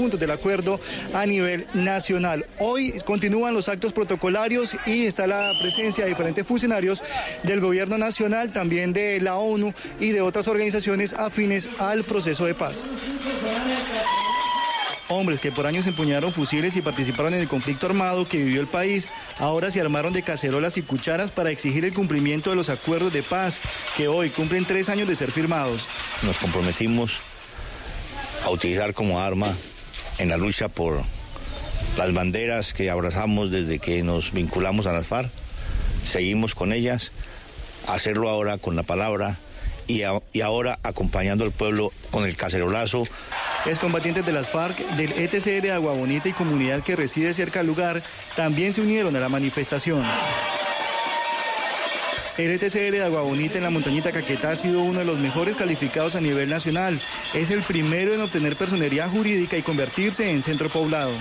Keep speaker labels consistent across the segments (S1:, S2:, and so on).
S1: puntos del acuerdo a nivel nacional. Hoy continúan los actos protocolarios y está la presencia de diferentes funcionarios del gobierno nacional, también de la ONU y de otras organizaciones afines al proceso de paz. Hombres que por años empuñaron fusiles y participaron en el conflicto armado que vivió el país, ahora se armaron de cacerolas y cucharas para exigir el cumplimiento de los acuerdos de paz que hoy cumplen tres años de ser firmados.
S2: Nos comprometimos a utilizar como arma en la lucha por las banderas que abrazamos desde que nos vinculamos a las FARC. Seguimos con ellas, hacerlo ahora con la palabra y, ahora acompañando al pueblo con el cacerolazo
S1: Excombatientes de las FARC, del ETCR de Agua Bonita y comunidad que reside cerca al lugar también se unieron a la manifestación. El ETCR de Agua Bonita en la montañita Caquetá ha sido uno de los mejores calificados a nivel nacional. Es el primero en obtener personería jurídica y convertirse en centro poblado.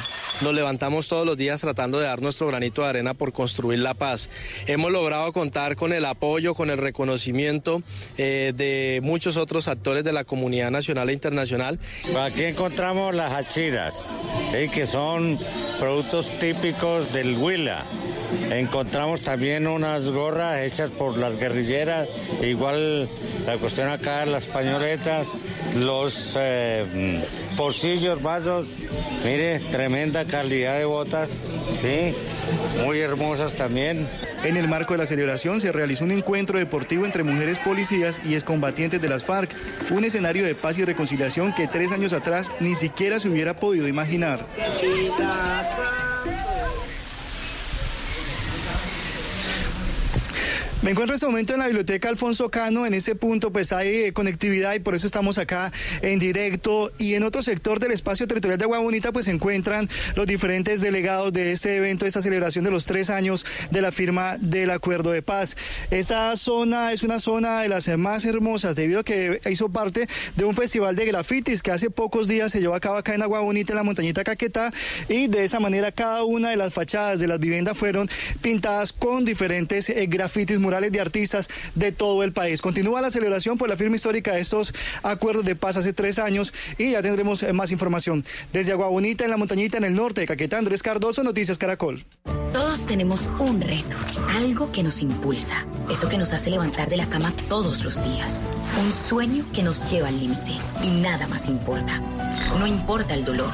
S3: Nos levantamos todos los días tratando de dar nuestro granito de arena por construir la paz. Hemos logrado contar con el apoyo, con el reconocimiento eh, de muchos otros actores de la comunidad nacional e internacional.
S4: Aquí encontramos las hachiras, ¿sí? que son productos típicos del Huila. Encontramos también unas gorras hechas por las guerrilleras, igual la cuestión acá, las pañoletas, los eh, pocillos, vasos, mire, tremenda calidad de botas, sí, muy hermosas también.
S1: En el marco de la celebración se realizó un encuentro deportivo entre mujeres policías y excombatientes de las FARC, un escenario de paz y reconciliación que tres años atrás ni siquiera se hubiera podido imaginar. Me encuentro en este momento en la biblioteca Alfonso Cano. En ese punto, pues hay eh, conectividad y por eso estamos acá en directo. Y en otro sector del espacio territorial de Agua Bonita, pues se encuentran los diferentes delegados de este evento, esta celebración de los tres años de la firma del acuerdo de paz. Esta zona es una zona de las más hermosas debido a que hizo parte de un festival de grafitis que hace pocos días se llevó a cabo acá en Agua Bonita, en la montañita Caquetá. Y de esa manera, cada una de las fachadas de las viviendas fueron pintadas con diferentes eh, grafitis de artistas de todo el país. Continúa la celebración por la firma histórica de estos acuerdos de paz hace tres años y ya tendremos eh, más información. Desde Agua Bonita, en la montañita, en el norte de Caquetá, Andrés Cardoso, Noticias Caracol.
S5: Todos tenemos un reto, algo que nos impulsa, eso que nos hace levantar de la cama todos los días, un sueño que nos lleva al límite y nada más importa. No importa el dolor,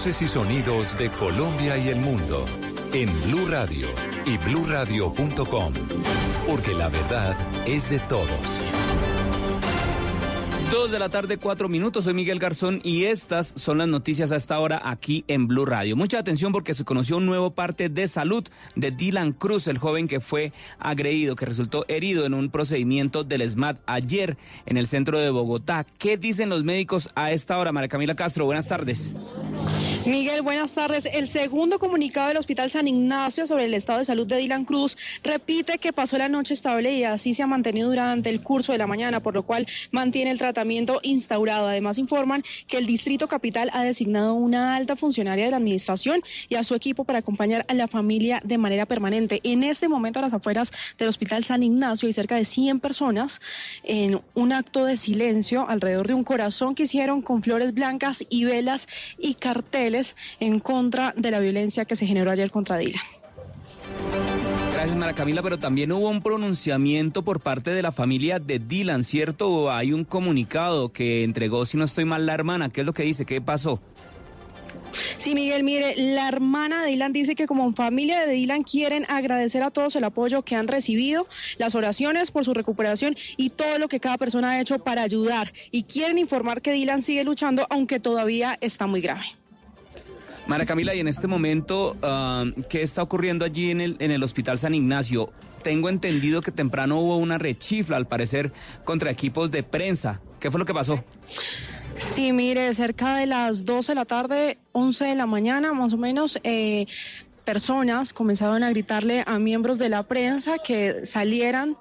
S6: Voces y sonidos de Colombia y el mundo en Blue Radio y bluradio.com, porque la verdad es de todos.
S7: Dos de la tarde, cuatro minutos. Soy Miguel Garzón y estas son las noticias a esta hora aquí en Blue Radio. Mucha atención porque se conoció un nuevo parte de salud de Dylan Cruz, el joven que fue agredido, que resultó herido en un procedimiento del SMAT ayer en el centro de Bogotá. ¿Qué dicen los médicos a esta hora? María Camila Castro, buenas tardes.
S8: Miguel, buenas tardes. El segundo comunicado del Hospital San Ignacio sobre el estado de salud de Dylan Cruz repite que pasó la noche estable y así se ha mantenido durante el curso de la mañana, por lo cual mantiene el tratamiento instaurado. Además, informan que el Distrito Capital ha designado una alta funcionaria de la administración y a su equipo para acompañar a la familia de manera permanente. En este momento, a las afueras del Hospital San Ignacio hay cerca de 100 personas en un acto de silencio alrededor de un corazón que hicieron con flores blancas y velas y carteles en contra de la violencia que se generó ayer contra Dylan.
S7: Gracias, Mara Camila, pero también hubo un pronunciamiento por parte de la familia de Dylan, ¿cierto? Hay un comunicado que entregó, si no estoy mal, la hermana. ¿Qué es lo que dice? ¿Qué pasó?
S8: Sí, Miguel, mire, la hermana de Dylan dice que como familia de Dylan quieren agradecer a todos el apoyo que han recibido, las oraciones por su recuperación y todo lo que cada persona ha hecho para ayudar. Y quieren informar que Dylan sigue luchando, aunque todavía está muy grave.
S7: Mara Camila, y en este momento, ah, ¿qué está ocurriendo allí en el, en el Hospital San Ignacio? Tengo entendido que temprano hubo una rechifla, al parecer, contra equipos de prensa. ¿Qué fue lo que pasó?
S8: Sí, mire, cerca de las 12 de la tarde, 11 de la mañana más o menos, eh, personas comenzaron a gritarle a miembros de la prensa que salieran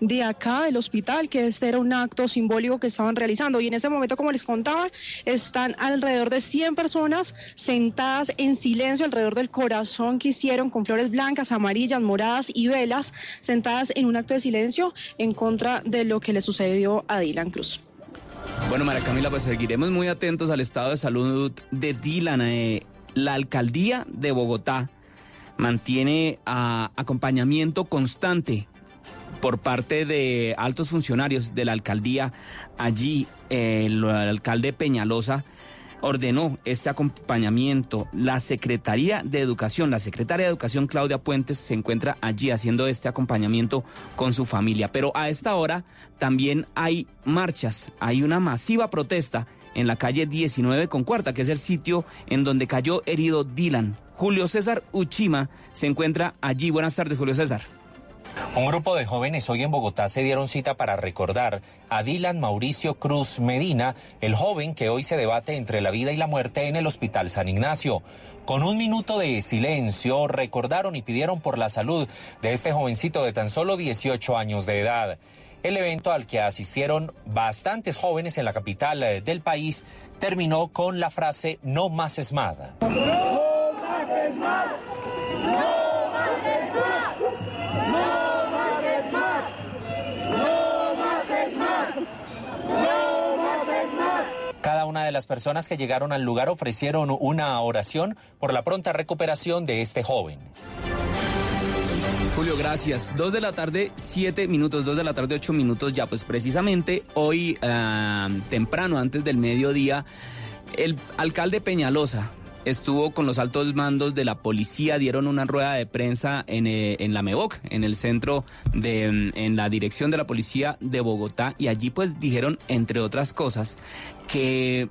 S8: de acá del hospital, que este era un acto simbólico que estaban realizando. Y en este momento, como les contaba, están alrededor de 100 personas sentadas en silencio alrededor del corazón que hicieron con flores blancas, amarillas, moradas y velas, sentadas en un acto de silencio en contra de lo que le sucedió a Dylan Cruz.
S7: Bueno, María Camila, pues seguiremos muy atentos al estado de salud de Dylan. Eh, la alcaldía de Bogotá mantiene ah, acompañamiento constante por parte de altos funcionarios de la alcaldía allí. el alcalde Peñalosa ordenó este acompañamiento. La Secretaría de Educación, la secretaria de Educación Claudia Puentes se encuentra allí haciendo este acompañamiento con su familia. Pero a esta hora también hay marchas, hay una masiva protesta en la calle 19 con cuarta, que es el sitio en donde cayó herido Dylan. Julio César Uchima se encuentra allí. Buenas tardes, Julio César.
S9: Un grupo de jóvenes hoy en Bogotá se dieron cita para recordar a Dylan Mauricio Cruz Medina, el joven que hoy se debate entre la vida y la muerte en el Hospital San Ignacio. Con un minuto de silencio recordaron y pidieron por la salud de este jovencito de tan solo 18 años de edad. El evento al que asistieron bastantes jóvenes en la capital eh, del país terminó con la frase No más esmada. No más esmada. De las personas que llegaron al lugar ofrecieron una oración por la pronta recuperación de este joven.
S7: Julio, gracias. Dos de la tarde, siete minutos, dos de la tarde, ocho minutos ya. Pues precisamente hoy, ah, temprano, antes del mediodía, el alcalde Peñalosa estuvo con los altos mandos de la policía, dieron una rueda de prensa en, eh, en la MEVOC, en el centro de, mm, en la dirección de la policía de Bogotá, y allí pues dijeron, entre otras cosas, que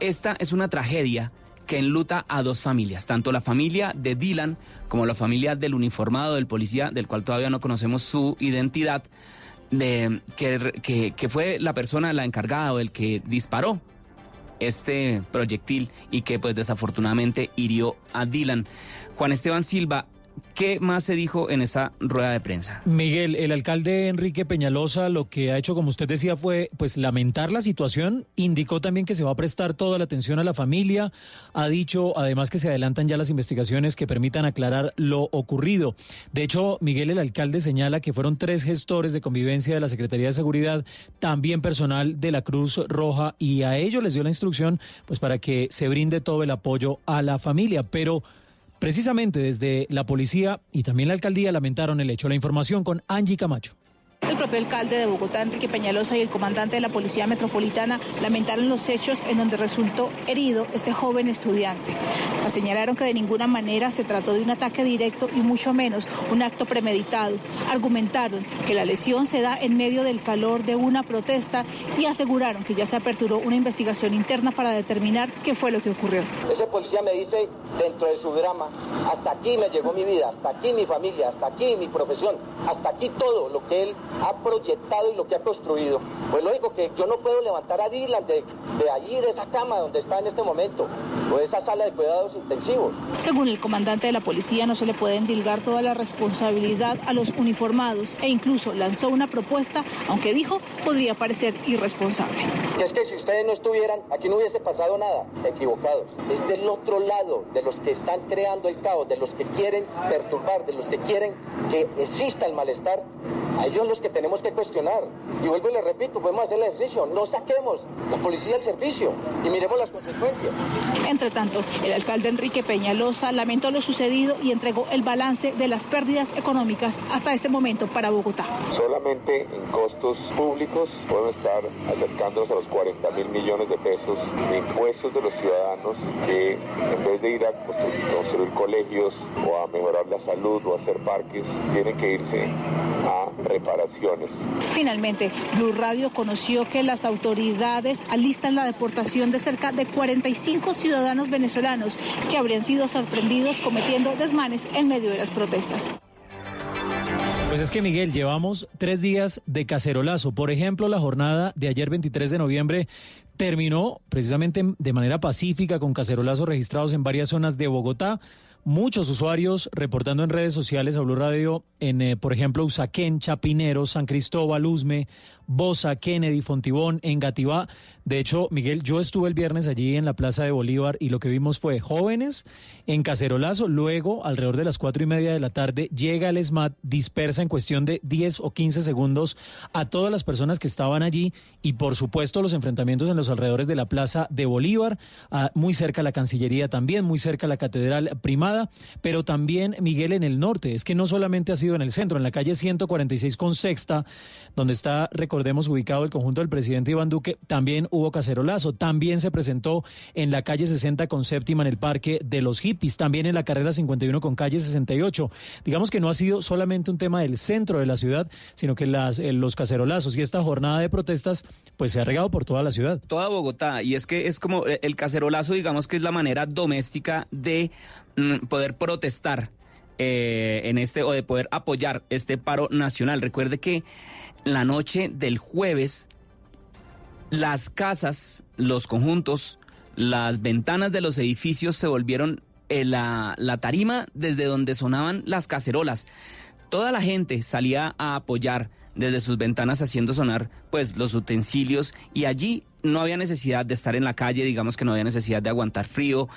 S7: esta es una tragedia que enluta a dos familias, tanto la familia de Dylan como la familia del uniformado del policía, del cual todavía no conocemos su identidad, de, que, que, fue la persona, la encargada o el que disparó este proyectil y que pues desafortunadamente hirió a Dylan. Juan Esteban Silva, ¿Qué más se dijo en esa rueda de prensa?
S10: Miguel, el alcalde Enrique Peñalosa lo que ha hecho, como usted decía, fue pues lamentar la situación, indicó también que se va a prestar toda la atención a la familia, ha dicho además que se adelantan ya las investigaciones que permitan aclarar lo ocurrido. De hecho, Miguel, el alcalde señala que fueron tres gestores de convivencia de la Secretaría de Seguridad, también personal de la Cruz Roja, y a ellos les dio la instrucción pues para que se brinde todo el apoyo a la familia, pero Precisamente desde la policía y también la alcaldía lamentaron el hecho. La información con Angie Camacho.
S11: El propio alcalde de Bogotá, Enrique Peñalosa, y el comandante de la Policía Metropolitana lamentaron los hechos en donde resultó herido este joven estudiante. Señalaron que de ninguna manera se trató de un ataque directo y mucho menos un acto premeditado. Argumentaron que la lesión se da en medio del calor de una protesta y aseguraron que ya se aperturó una investigación interna para determinar qué fue lo que ocurrió.
S12: Ese policía me dice dentro de su drama, hasta aquí me llegó mi vida, hasta aquí mi familia, hasta aquí mi profesión, hasta aquí todo lo que él ha proyectado y lo que ha construido. Pues lógico que yo no puedo levantar a Dylan de, de allí, de esa cama donde está en este momento, o de esa sala de cuidados intensivos.
S11: Según el comandante de la policía, no se le puede endilgar toda la responsabilidad a los uniformados e incluso lanzó una propuesta, aunque dijo podría parecer irresponsable.
S12: es que si ustedes no estuvieran, aquí no hubiese pasado nada. Equivocados. Es del otro lado, de los que están creando el caos, de los que quieren perturbar, de los que quieren que exista el malestar. A ellos los que tenemos que cuestionar. Y vuelvo y le repito, podemos hacer el ejercicio. No saquemos la policía del servicio y miremos las consecuencias.
S11: Entre tanto, el alcalde Enrique Peñalosa lamentó lo sucedido y entregó el balance de las pérdidas económicas hasta este momento para Bogotá.
S13: Solamente en costos públicos podemos estar acercándonos a los 40 mil millones de pesos de impuestos de los ciudadanos que en vez de ir a construir, colegios o a mejorar la salud o a hacer parques, tienen que irse a reparaciones.
S11: Finalmente, Blue Radio conoció que las autoridades alistan la deportación de cerca de 45 ciudadanos venezolanos que habrían sido sorprendidos cometiendo desmanes en medio de las protestas.
S10: Pues es que Miguel, llevamos tres días de cacerolazo. Por ejemplo, la jornada de ayer 23 de noviembre terminó precisamente de manera pacífica con cacerolazos registrados en varias zonas de Bogotá. Muchos usuarios reportando en redes sociales a Blue Radio en, eh, por ejemplo, Usaquén, Chapinero, San Cristóbal, Uzme, Bosa, Kennedy, Fontibón, Engativá. De hecho, Miguel, yo estuve el viernes allí en la Plaza de Bolívar y lo que vimos fue jóvenes en cacerolazo. Luego, alrededor de las cuatro y media de la tarde, llega el SMAT, dispersa en cuestión de 10 o 15 segundos a todas las personas que estaban allí y, por supuesto, los enfrentamientos en los alrededores de la Plaza de Bolívar, muy cerca a la Cancillería también, muy cerca a la Catedral Primada, pero también, Miguel, en el norte. Es que no solamente ha sido en el centro, en la calle 146 con Sexta, donde está recordemos, ubicado el conjunto del presidente Iván Duque, también hubo cacerolazo. También se presentó en la calle 60 con séptima en el Parque de los Hippies, también en la carrera 51 con calle 68. Digamos que no ha sido solamente un tema del centro de la ciudad, sino que las, eh, los cacerolazos y esta jornada de protestas pues se ha regado por toda la ciudad.
S7: Toda Bogotá. Y es que es como eh, el cacerolazo, digamos que es la manera doméstica de mm, poder protestar. Eh, en este o de poder apoyar este paro nacional. Recuerde que la noche del jueves, las casas, los conjuntos, las ventanas de los edificios se volvieron eh, la, la tarima desde donde sonaban las cacerolas. Toda la gente salía a apoyar desde sus ventanas haciendo sonar pues los utensilios y allí no había necesidad de estar en la calle, digamos que no había necesidad de aguantar frío,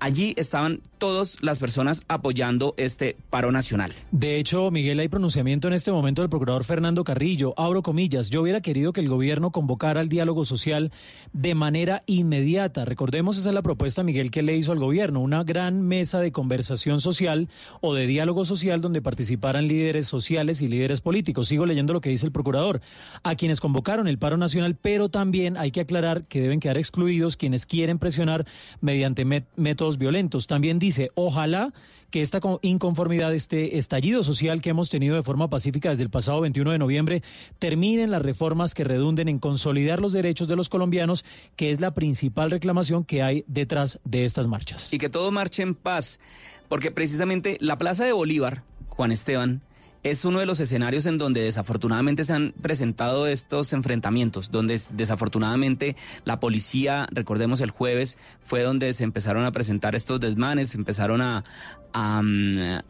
S7: allí estaban todas las personas apoyando este paro nacional.
S10: De hecho, Miguel, hay pronunciamiento en este momento del procurador Fernando Carrillo. Abro comillas, yo hubiera querido que el gobierno convocara al diálogo social de manera inmediata. Recordemos, esa es la propuesta, Miguel, que le hizo al gobierno, una gran mesa de conversación social o de diálogo social donde participaran líderes sociales y líderes políticos. Sigo leyendo lo que dice el procurador. A quienes convocaron el paro nacional, pero también hay que aclarar que deben quedar excluidos quienes quieren presionar mediante métodos violentos. También dice, ojalá que esta inconformidad, este estallido social que hemos tenido de forma pacífica desde el pasado 21 de noviembre, terminen las reformas que redunden en consolidar los derechos de los colombianos, que es la principal reclamación que hay detrás de estas marchas.
S7: Y que todo marche en paz, porque precisamente la Plaza de Bolívar, Juan Esteban, es uno de los escenarios en donde desafortunadamente se han presentado estos enfrentamientos, donde desafortunadamente la policía, recordemos el jueves, fue donde se empezaron a presentar estos desmanes, empezaron a, a,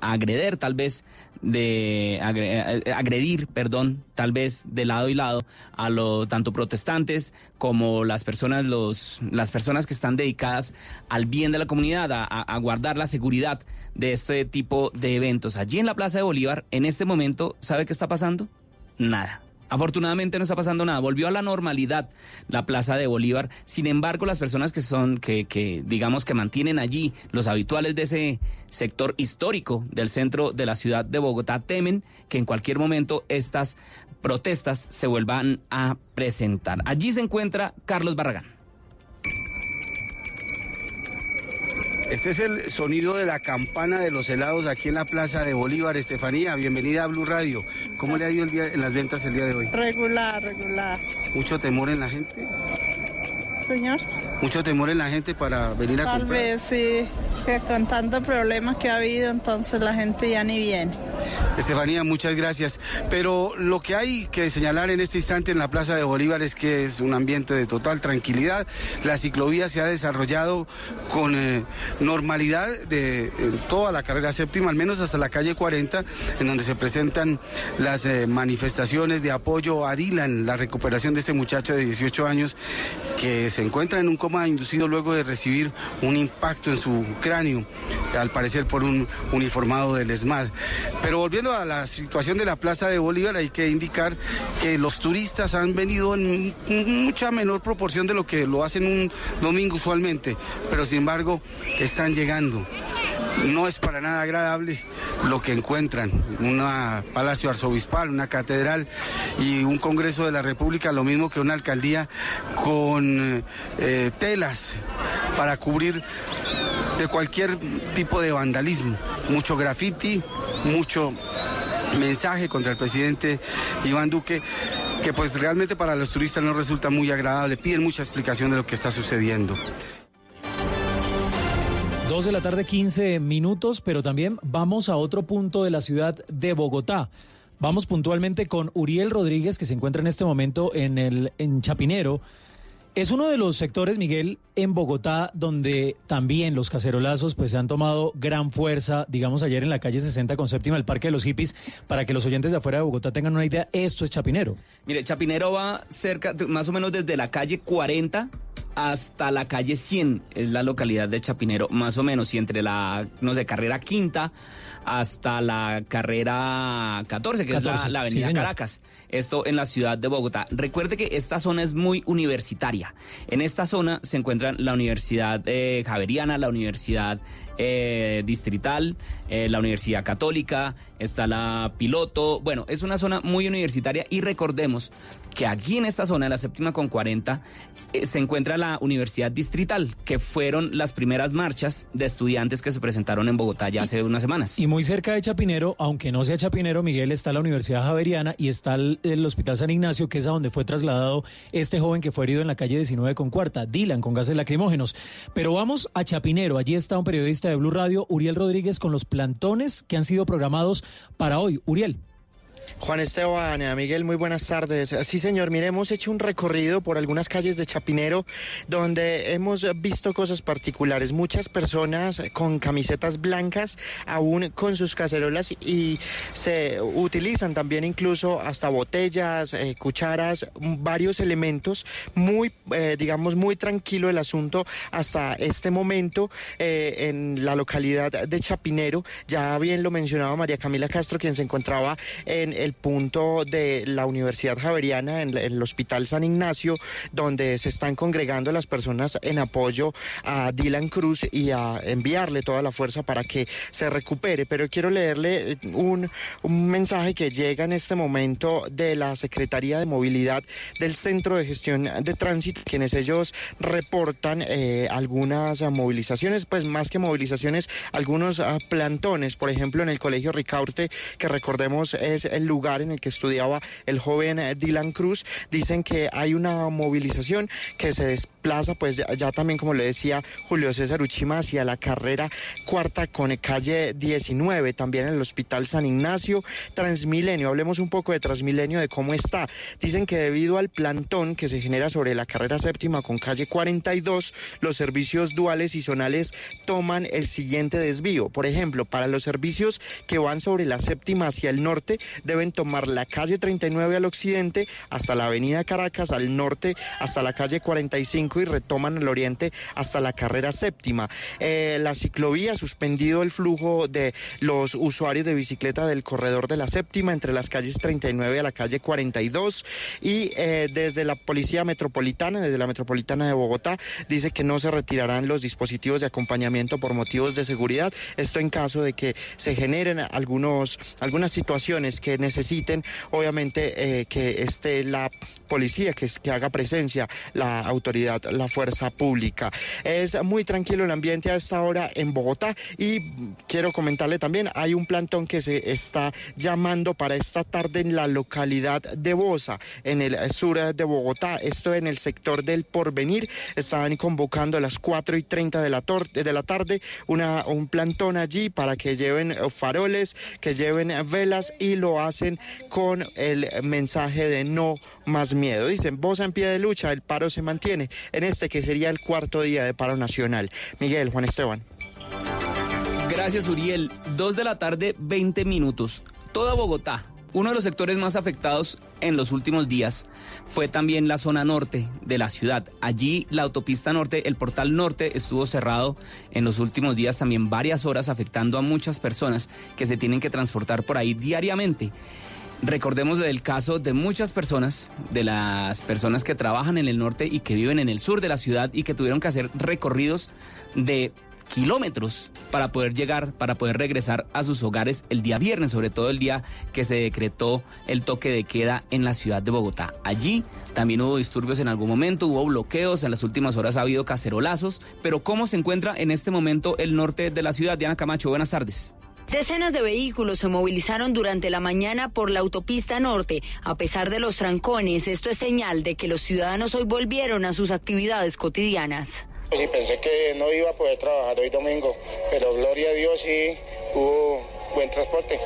S7: agreder tal vez de agredir, perdón, tal vez de lado y lado a lo tanto protestantes como las personas los las personas que están dedicadas al bien de la comunidad, a, a guardar la seguridad de este tipo de eventos. Allí en la Plaza de Bolívar, en este momento, ¿sabe qué está pasando? Nada. Afortunadamente no está pasando nada. Volvió a la normalidad la Plaza de Bolívar. Sin embargo, las personas que son, que, que digamos que mantienen allí, los habituales de ese sector histórico del centro de la ciudad de Bogotá, temen que en cualquier momento estas protestas se vuelvan a presentar. Allí se encuentra Carlos Barragán.
S14: Este es el sonido de la campana de los helados aquí en la Plaza de Bolívar. Estefanía, bienvenida a Blue Radio. ¿Cómo le ha ido el día, en las ventas el día de hoy?
S15: Regular, regular.
S14: ¿Mucho temor en la gente?
S15: Señor.
S14: ¿Mucho temor en la gente para venir a
S15: comprar?
S14: Tal
S15: vez sí, con tantos problemas que ha habido, entonces la gente ya ni viene.
S14: Estefanía, muchas gracias. Pero lo que hay que señalar en este instante en la Plaza de Bolívar es que es un ambiente de total tranquilidad. La ciclovía se ha desarrollado con eh, normalidad de toda la carrera séptima, al menos hasta la calle 40, en donde se presentan las eh, manifestaciones de apoyo a Dylan, la recuperación de este muchacho de 18 años que se encuentra en un coma inducido luego de recibir un impacto en su cráneo, al parecer por un uniformado del ESMAD. Pero volviendo a la situación de la Plaza de Bolívar, hay que indicar que los turistas han venido en mucha menor proporción de lo que lo hacen un domingo usualmente, pero sin embargo están llegando. No es para nada agradable lo que encuentran, un palacio arzobispal, una catedral y un Congreso de la República, lo mismo que una alcaldía con eh, telas para cubrir de cualquier tipo de vandalismo, mucho graffiti, mucho mensaje contra el presidente Iván Duque que pues realmente para los turistas no resulta muy agradable, piden mucha explicación de lo que está sucediendo.
S10: Dos de la tarde, 15 minutos, pero también vamos a otro punto de la ciudad de Bogotá. Vamos puntualmente con Uriel Rodríguez, que se encuentra en este momento en, el, en Chapinero. Es uno de los sectores, Miguel, en Bogotá, donde también los cacerolazos pues han tomado gran fuerza, digamos ayer en la calle 60 con séptima, el Parque de los Hippies, para que los oyentes de afuera de Bogotá tengan una idea, esto es Chapinero.
S7: Mire, Chapinero va cerca, más o menos desde la calle 40 hasta la calle 100, es la localidad de Chapinero, más o menos, y entre la, no sé, carrera quinta hasta la carrera 14, que es la, avenida Caracas. Esto en la ciudad de Bogotá. Recuerde que esta zona es muy universitaria. En esta zona se encuentran la Universidad eh, Javeriana, la Universidad eh, Distrital, eh, la Universidad Católica, está la Piloto. Bueno, es una zona muy universitaria y recordemos que aquí en esta zona, en la séptima con 40, se encuentra la Universidad Distrital, que fueron las primeras marchas de estudiantes que se presentaron en Bogotá ya hace unas semanas.
S10: Y muy cerca de Chapinero, aunque no sea Chapinero, Miguel, está la Universidad Javeriana y está el, Hospital San Ignacio, que es a donde fue trasladado este joven que fue herido en la calle 19 con cuarta, Dylan, con gases lacrimógenos. Pero vamos a Chapinero, allí está un periodista de Blue Radio, Uriel Rodríguez, con los plantones que han sido programados para hoy. Uriel.
S16: Juan Esteban, eh, Miguel, muy buenas tardes. Sí, señor, mire, hemos hecho un recorrido por algunas calles de Chapinero donde hemos visto cosas particulares. Muchas personas con camisetas blancas, aún con sus cacerolas y se utilizan también incluso hasta botellas, eh, cucharas, varios elementos. Muy, eh, digamos, muy tranquilo el asunto hasta este momento en la localidad de Chapinero. Ya bien lo mencionaba María Camila Castro, quien se encontraba en el punto de la Universidad Javeriana, en el Hospital San Ignacio, donde se están congregando las personas en apoyo a Dylan Cruz y a enviarle toda la fuerza para que se recupere. Pero quiero leerle un, mensaje que llega en este momento de la Secretaría de Movilidad del Centro de Gestión de Tránsito, quienes ellos reportan eh, algunas movilizaciones, pues más que movilizaciones, algunos ah, plantones, por ejemplo, en el Colegio Ricaurte, que recordemos es el lugar en el que estudiaba el joven eh, Dylan Cruz. Dicen que hay una movilización que se desplaza, pues ya, también, como le decía Julio César Uchima, hacia la carrera cuarta con calle 19, también en el Hospital San Ignacio, Transmilenio. Hablemos un poco de Transmilenio, de cómo está. Dicen que debido al plantón que se genera sobre la carrera séptima con calle 42, los servicios duales y zonales toman el siguiente desvío. Por ejemplo, para los servicios que van sobre la séptima hacia el norte, deben tomar la calle 39 al occidente hasta la avenida Caracas al norte hasta la calle 45 y retoman al oriente hasta la carrera séptima. Eh, la ciclovía ha suspendido el flujo de los usuarios de bicicleta del corredor de la séptima entre las calles 39 a la calle 42 y eh, desde la Policía Metropolitana, desde la Metropolitana de Bogotá, dice que no se retirarán los dispositivos de acompañamiento por motivos de seguridad. Esto en caso de que se generen algunos, algunas situaciones que necesiten, obviamente, eh, que esté la policía, que, haga presencia la autoridad, la fuerza pública. Es muy tranquilo el ambiente a esta hora en Bogotá y quiero comentarle también, hay un plantón que se está llamando para esta tarde en la localidad de Bosa, en el sur de Bogotá, esto en el sector del Porvenir, estaban convocando a las 4 y 30 de la, de la tarde un plantón allí para que lleven faroles, que lleven velas y lo hacen con el mensaje de no más miedo. Dicen, Bosa en pie de lucha, el paro se mantiene en este que sería el cuarto día de paro nacional. Miguel, Juan Esteban.
S7: Gracias, Uriel. Dos de la tarde, 20 minutos. Toda Bogotá, uno de los sectores más afectados en los últimos días fue también la zona norte de la ciudad. Allí la autopista norte, el portal norte estuvo cerrado en los últimos días también varias horas afectando a muchas personas que se tienen que transportar por ahí diariamente. Recordemos el caso de muchas personas, de las personas que trabajan en el norte y que viven en el sur de la ciudad y que tuvieron que hacer recorridos de kilómetros para poder llegar, para poder regresar a sus hogares el día viernes, sobre todo el día que se decretó el toque de queda en la ciudad de Bogotá. Allí también hubo disturbios en algún momento, hubo bloqueos, en las últimas horas ha habido cacerolazos, pero ¿cómo se encuentra en este momento el norte de la ciudad? Diana Camacho, buenas tardes.
S17: Decenas de vehículos se movilizaron durante la mañana por la autopista norte. A pesar de los trancones, esto es señal de que los ciudadanos hoy volvieron a sus actividades cotidianas.
S18: Pues sí, pensé que no iba a poder trabajar hoy domingo, pero gloria a Dios sí hubo buen transporte.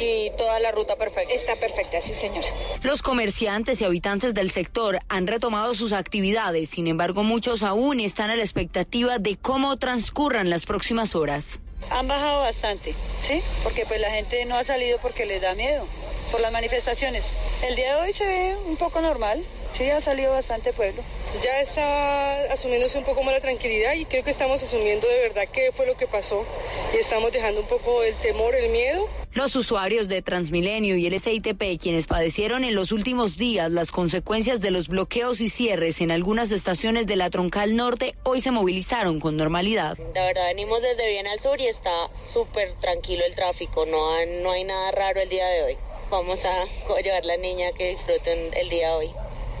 S17: Y toda la ruta perfecta.
S19: Está perfecta, sí, señora.
S17: Los comerciantes y habitantes del sector han retomado sus actividades, sin embargo, muchos aún están a la expectativa de cómo transcurran las próximas horas.
S19: Han bajado bastante, ¿sí? Porque pues la gente no ha salido porque les da miedo por las manifestaciones. El día de hoy se ve un poco normal, sí, ha salido bastante pueblo.
S20: Ya está asumiéndose un poco más la tranquilidad y creo que estamos asumiendo de verdad qué fue lo que pasó y estamos dejando un poco el temor, el miedo.
S17: Los usuarios de Transmilenio y el SITP, quienes padecieron en los últimos días las consecuencias de los bloqueos y cierres en algunas estaciones de la Troncal Norte, hoy se movilizaron con normalidad.
S21: La verdad, venimos desde bien al sur y está súper tranquilo el tráfico, no, no hay nada raro el día de hoy. Vamos a llevar a la niña que disfruten el día hoy.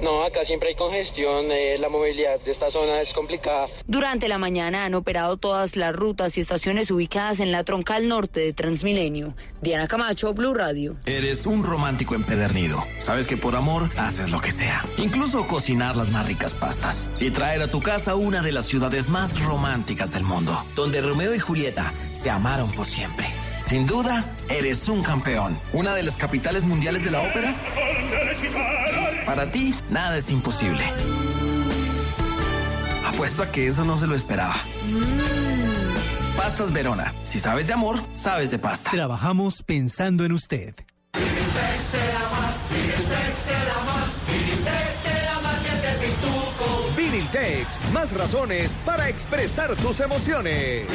S3: No, acá siempre hay congestión, eh, la movilidad de esta zona es complicada.
S17: Durante la mañana han operado todas las rutas y estaciones ubicadas en la troncal norte de Transmilenio. Diana Camacho, Blue Radio.
S22: Eres un romántico empedernido. Sabes que por amor haces lo que sea. Incluso cocinar las más ricas pastas. Y traer a tu casa una de las ciudades más románticas del mundo, donde Romeo y Julieta se amaron por siempre. Sin duda, eres un campeón. Una de las capitales mundiales de la ópera. Para ti, nada es imposible. Apuesto a que eso no se lo esperaba. Pastas Verona. Si sabes de amor, sabes de pasta.
S23: Trabajamos pensando en usted.
S24: Más razones para expresar tus emociones.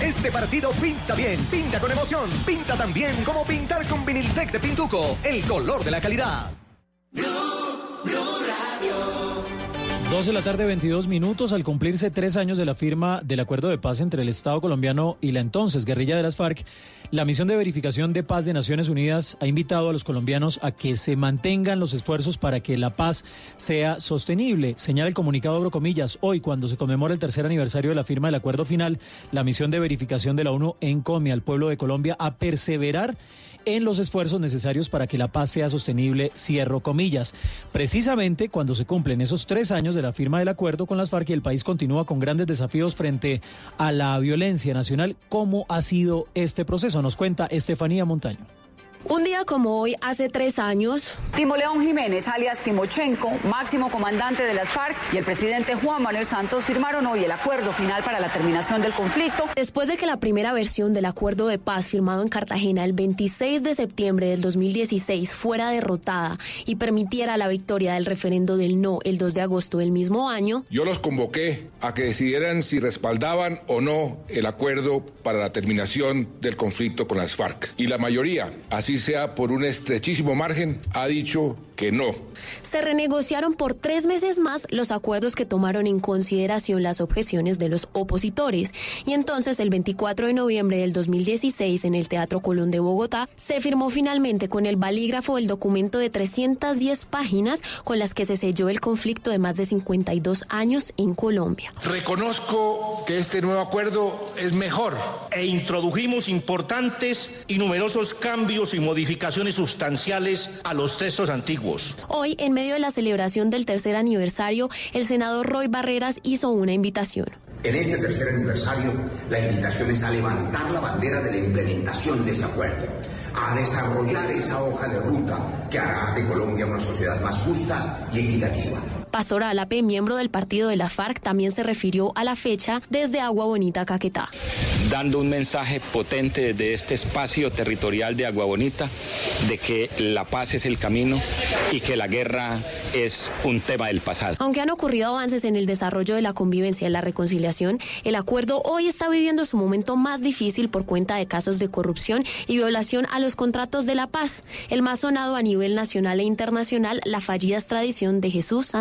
S24: Este partido pinta bien, pinta con emoción, pinta tan bien como pintar con Viniltex de Pintuco, el color de la calidad.
S10: 12 de la tarde, 22 minutos, al cumplirse tres años de la firma del acuerdo de paz entre el Estado colombiano y la entonces guerrilla de las FARC, la misión de verificación de paz de Naciones Unidas ha invitado a los colombianos a que se mantengan los esfuerzos para que la paz sea sostenible. Señala el comunicado, abro comillas, hoy cuando se conmemora el tercer aniversario de la firma del acuerdo final, la misión de verificación de la ONU encomia al pueblo de Colombia a perseverar en los esfuerzos necesarios para que la paz sea sostenible, cierro comillas. Precisamente cuando se cumplen esos tres años de la firma del acuerdo con las FARC y el país continúa con grandes desafíos frente a la violencia nacional, ¿cómo ha sido este proceso? Nos cuenta Estefanía Montaño.
S25: Un día como hoy, hace tres años,
S26: Timo León Jiménez, alias Timochenko, máximo comandante de las FARC, y el presidente Juan Manuel Santos firmaron hoy el acuerdo final para la terminación del conflicto.
S25: Después de que la primera versión del acuerdo de paz firmado en Cartagena el 26 de septiembre del 2016 fuera derrotada y permitiera la victoria del referendo del no el 2 de agosto del mismo año,
S27: yo los convoqué a que decidieran si respaldaban o no el acuerdo para la terminación del conflicto con las FARC. Y la mayoría, así sea por un estrechísimo margen, ha dicho que no.
S25: Se renegociaron por tres meses más los acuerdos que tomaron en consideración las objeciones de los opositores. Y entonces, el 24 de noviembre del 2016, en el Teatro Colón de Bogotá, se firmó finalmente con el balígrafo el documento de 310 páginas con las que se selló el conflicto de más de 52 años en Colombia.
S28: Reconozco que este nuevo acuerdo es mejor e introdujimos importantes y numerosos cambios y modificaciones sustanciales a los textos antiguos.
S25: Hoy, en medio de la celebración del tercer aniversario, el senador Roy Barreras hizo una invitación.
S29: En este tercer aniversario, la invitación es a levantar la bandera de la implementación de ese acuerdo, a desarrollar esa hoja de ruta que hará de Colombia una sociedad más justa y equitativa.
S25: Pastor Alape, miembro del partido de la FARC, también se refirió a la fecha desde Agua Bonita, Caquetá.
S30: Dando un mensaje potente de este espacio territorial de Agua Bonita, de que la paz es el camino y que la guerra es un tema del pasado.
S25: Aunque han ocurrido avances en el desarrollo de la convivencia y la reconciliación, el acuerdo hoy está viviendo su momento más difícil por cuenta de casos de corrupción y violación a los contratos de la paz. El más sonado a nivel nacional e internacional, la fallida extradición de Jesús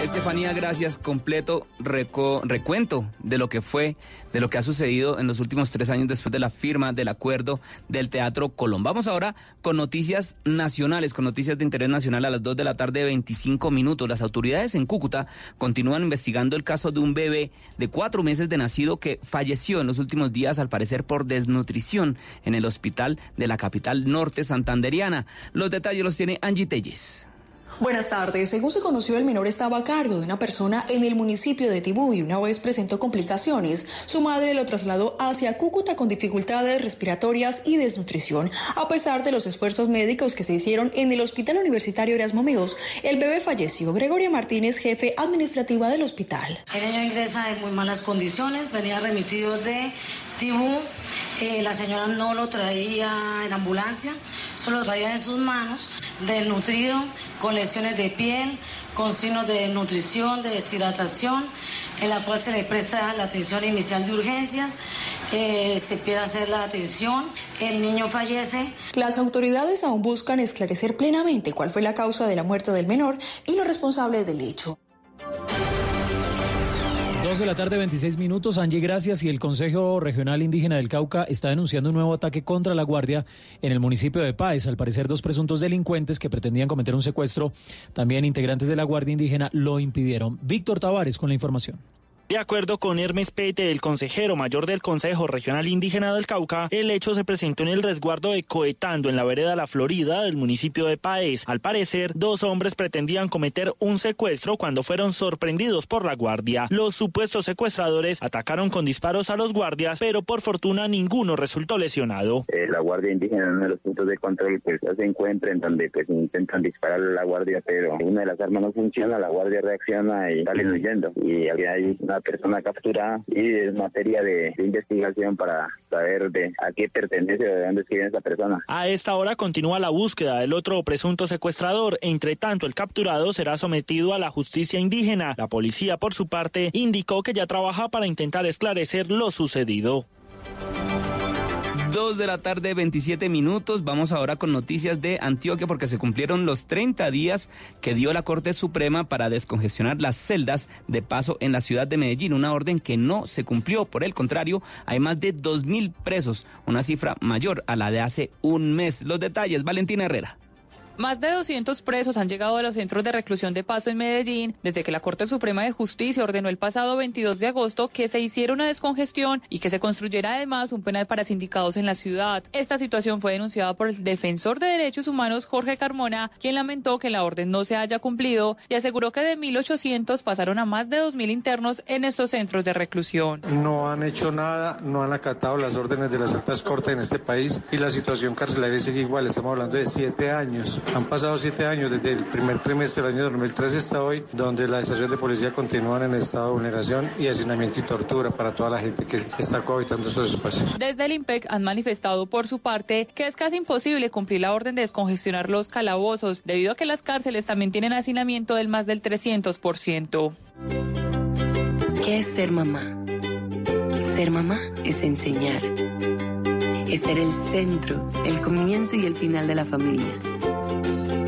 S7: Estefanía, gracias. Completo recuento de lo que fue, de lo que ha sucedido en los últimos tres años después de la firma del acuerdo del Teatro Colón. Vamos ahora con noticias nacionales, con noticias de interés nacional a las 2 de la tarde, 25 minutos. Las autoridades en Cúcuta continúan investigando el caso de un bebé de cuatro meses de nacido que falleció en los últimos días, al parecer por desnutrición, en el hospital de la capital norte santanderiana. Los detalles los tiene Angie Telles.
S31: Buenas tardes. Según se conoció, el menor estaba a cargo de una persona en el municipio de Tibú y una vez presentó complicaciones. Su madre lo trasladó hacia Cúcuta con dificultades respiratorias y desnutrición. A pesar de los esfuerzos médicos que se hicieron en el Hospital Universitario Erasmo Míos, el bebé falleció. Gregoria Martínez, jefe administrativa del hospital.
S32: El niño ingresa en muy malas condiciones, venía remitido de Tibú. Eh, la señora no lo traía en ambulancia, solo lo traía en sus manos, desnutrido, con lesiones de piel, con signos de nutrición, de deshidratación, en la cual se le presta la atención inicial de urgencias. Eh, se pide hacer la atención, el niño fallece.
S31: Las autoridades aún buscan esclarecer plenamente cuál fue la causa de la muerte del menor y los responsables del hecho.
S10: Dos de la tarde, 26 minutos. Angie, gracias. Y el Consejo Regional Indígena del Cauca está denunciando un nuevo ataque contra la Guardia en el municipio de Páez. Al parecer, dos presuntos delincuentes que pretendían cometer un secuestro, también integrantes de la Guardia Indígena, lo impidieron. Víctor Tavares con la información.
S33: De acuerdo con Hermes Pete, el consejero mayor del Consejo Regional Indígena del Cauca, el hecho se presentó en el resguardo de Coetando, en la vereda La Florida del municipio de Paez. Al parecer, dos hombres pretendían cometer un secuestro cuando fueron sorprendidos por la guardia. Los supuestos secuestradores atacaron con disparos a los guardias, pero por fortuna ninguno resultó lesionado.
S34: Eh, la guardia indígena en uno de los puntos de control pues, se encuentra en donde pues, intentan disparar a la guardia, pero una de las armas no funciona, la guardia reacciona y salen huyendo. Y había ahí una persona capturada y es materia de, de, investigación para saber de a qué pertenece o de dónde viene esa persona.
S33: A esta hora continúa la búsqueda del otro presunto secuestrador. Entre tanto, el capturado será sometido a la justicia indígena. La policía, por su parte, indicó que ya trabaja para intentar esclarecer lo sucedido.
S7: Dos de la tarde, 27 minutos. Vamos ahora con noticias de Antioquia porque se cumplieron los 30 días que dio la Corte Suprema para descongestionar las celdas de paso en la ciudad de Medellín. Una orden que no se cumplió. Por el contrario, hay más de 2.000 presos, una cifra mayor a la de hace un mes. Los detalles, Valentina Herrera.
S35: Más de 200 presos han llegado a los centros de reclusión de paso en Medellín desde que la Corte Suprema de Justicia ordenó el pasado 22 de agosto que se hiciera una descongestión y que se construyera además un penal para sindicados en la ciudad. Esta situación fue denunciada por el defensor de derechos humanos Jorge Carmona, quien lamentó que la orden no se haya cumplido y aseguró que de 1.800 pasaron a más de 2.000 internos en estos centros de reclusión.
S36: No han hecho nada, no han acatado las órdenes de las altas cortes en este país y la situación carcelaria sigue igual. Estamos hablando de siete años. Han pasado siete años desde el primer trimestre del año 2013 hasta hoy, donde las estaciones de policía continúan en estado de vulneración y hacinamiento y tortura para toda la gente que está cohabitando esos espacios.
S35: Desde el IMPEC han manifestado por su parte que es casi imposible cumplir la orden de descongestionar los calabozos, debido a que las cárceles también tienen hacinamiento del más del 300%.
S37: ¿Qué es ser mamá? Ser mamá es enseñar. Es ser el centro, el comienzo y el final de la familia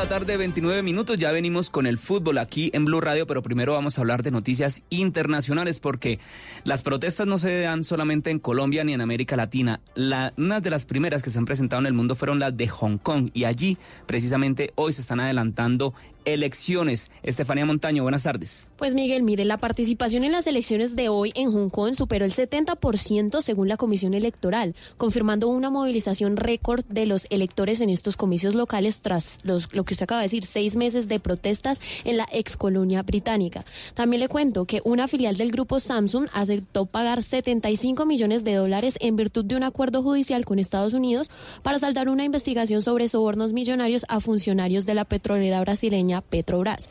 S7: la tarde, 29 minutos. Ya venimos con el fútbol aquí en Blue Radio, pero primero vamos a hablar de noticias internacionales porque las protestas no se dan solamente en Colombia ni en América Latina. La, una de las primeras que se han presentado en el mundo fueron las de Hong Kong y allí, precisamente hoy, se están adelantando elecciones. Estefanía Montaño, buenas tardes.
S25: Pues Miguel, mire, la participación en las elecciones de hoy en Hong Kong superó el 70% según la Comisión Electoral, confirmando una movilización récord de los electores en estos comicios locales tras lo que usted acaba de decir, seis meses de protestas en la ex colonia británica. También le cuento que una filial del grupo Samsung aceptó pagar 75 millones de dólares en virtud de un acuerdo judicial con Estados Unidos para saldar una investigación sobre sobornos millonarios a funcionarios de la petrolera brasileña Petrobras.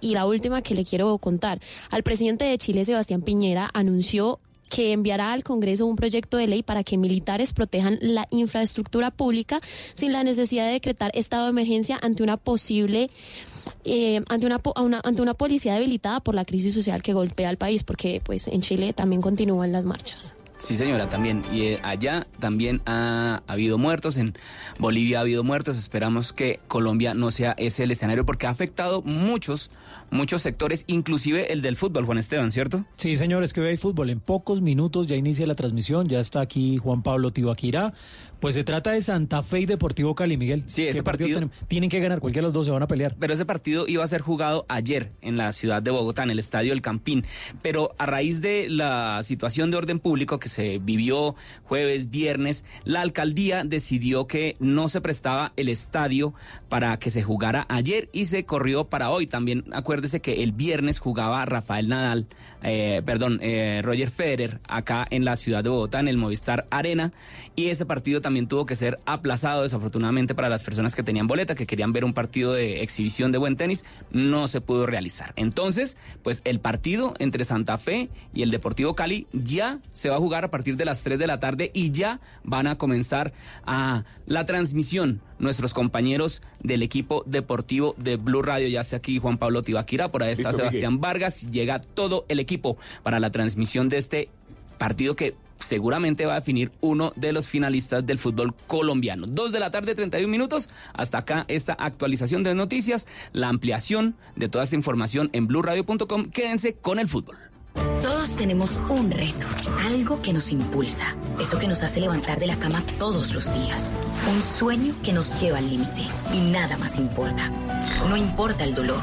S25: Y la última que le quiero contar, al presidente de Chile, Sebastián Piñera, anunció que enviará al Congreso un proyecto de ley para que militares protejan la infraestructura pública sin la necesidad de decretar estado de emergencia ante una posible eh, ante una, ante una policía debilitada por la crisis social que golpea al país, porque pues en Chile también continúan las marchas.
S7: Sí, señora, también. Y eh, allá también ha, habido muertos, en Bolivia ha habido muertos. Esperamos que Colombia no sea ese el escenario porque ha afectado muchos, muchos sectores, inclusive el del fútbol, Juan Esteban, ¿cierto?
S10: Sí, señores, que hoy hay fútbol. En pocos minutos ya inicia la transmisión, ya está aquí Juan Pablo Tibaquirá. Pues se trata de Santa Fe y Deportivo Cali, Miguel.
S7: Sí, ese partido,
S10: tienen que ganar, cualquiera de los dos se van a pelear.
S7: Pero ese partido iba a ser jugado ayer en la ciudad de Bogotá, en el estadio El Campín. Pero a raíz de la situación de orden público que se vivió jueves, viernes, la alcaldía decidió que no se prestaba el estadio para que se jugara ayer y se corrió para hoy. También acuérdese que el viernes jugaba Rafael Nadal, eh, perdón, eh, Roger Federer acá en la ciudad de Bogotá, en el Movistar Arena. Y ese partido también tuvo que ser aplazado desafortunadamente para las personas que tenían boleta, que querían ver un partido de exhibición de buen tenis, no se pudo realizar. Entonces, pues el partido entre Santa Fe y el Deportivo Cali ya se va a jugar a partir de las 3 de la tarde y ya van a comenzar a la transmisión nuestros compañeros del equipo deportivo de Blue Radio, ya sea aquí Juan Pablo Tibaquira, por ahí está Sebastián Vargas, llega todo el equipo para la transmisión de este partido que seguramente va a definir uno de los finalistas del fútbol colombiano. Dos de la tarde, 31 minutos. Hasta acá esta actualización de noticias, la ampliación de toda esta información en blurradio.com. Quédense con el fútbol.
S38: Todos tenemos un reto, algo que nos impulsa, eso que nos hace levantar de la cama todos los días, un sueño que nos lleva al límite y nada más importa. No importa el dolor,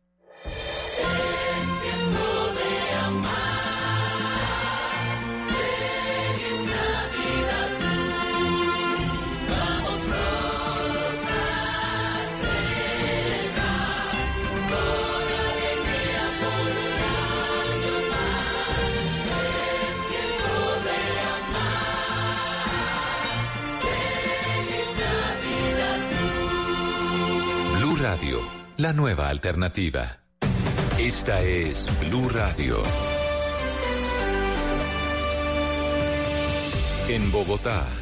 S39: La nueva alternativa. Esta es Blue Radio. En Bogotá,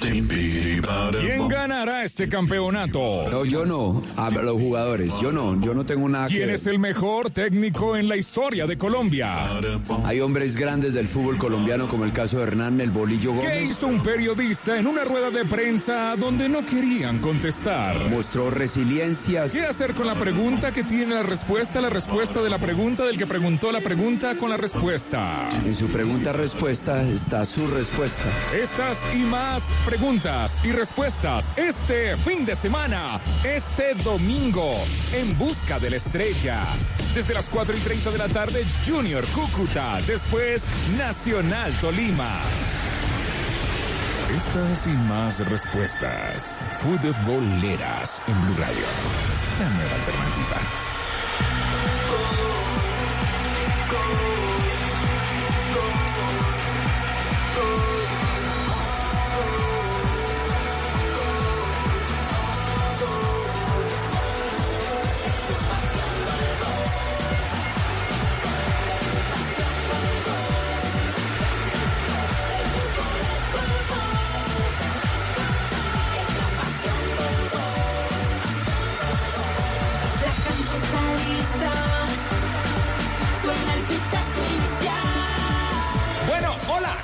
S40: ¿Quién ganará este campeonato?
S41: No, yo no. A los jugadores. Yo no. Yo no tengo nada que
S40: ¿Quién
S41: ver.
S40: es el mejor técnico en la historia de Colombia?
S41: Hay hombres grandes del fútbol colombiano como el caso de Hernán El Bolillo
S40: ¿Qué
S41: Gómez.
S40: hizo un periodista en una rueda de prensa donde no querían contestar?
S41: Mostró resiliencia.
S40: ¿Qué hacer con la pregunta que tiene la respuesta, la respuesta de la pregunta del que preguntó la pregunta con la respuesta?
S41: En su pregunta-respuesta está su respuesta.
S40: Estas y más preguntas y respuestas este fin de semana, este domingo, en busca de la estrella. Desde las 4 y 30 de la tarde, Junior Cúcuta, después Nacional Tolima. Estas y más respuestas, futboleras en Blue Radio, la nueva alternativa.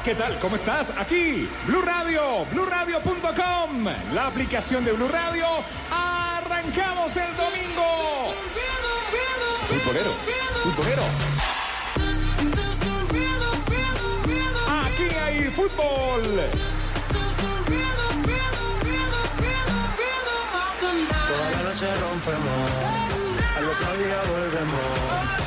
S40: ¿Qué tal? ¿Cómo estás? Aquí, Blue Radio, BlueRadio.com, la aplicación de Blue Radio. Arrancamos el domingo. Futbolero, futbolero. Aquí hay fútbol.
S42: Toda la noche rompemos, al otro día volvemos.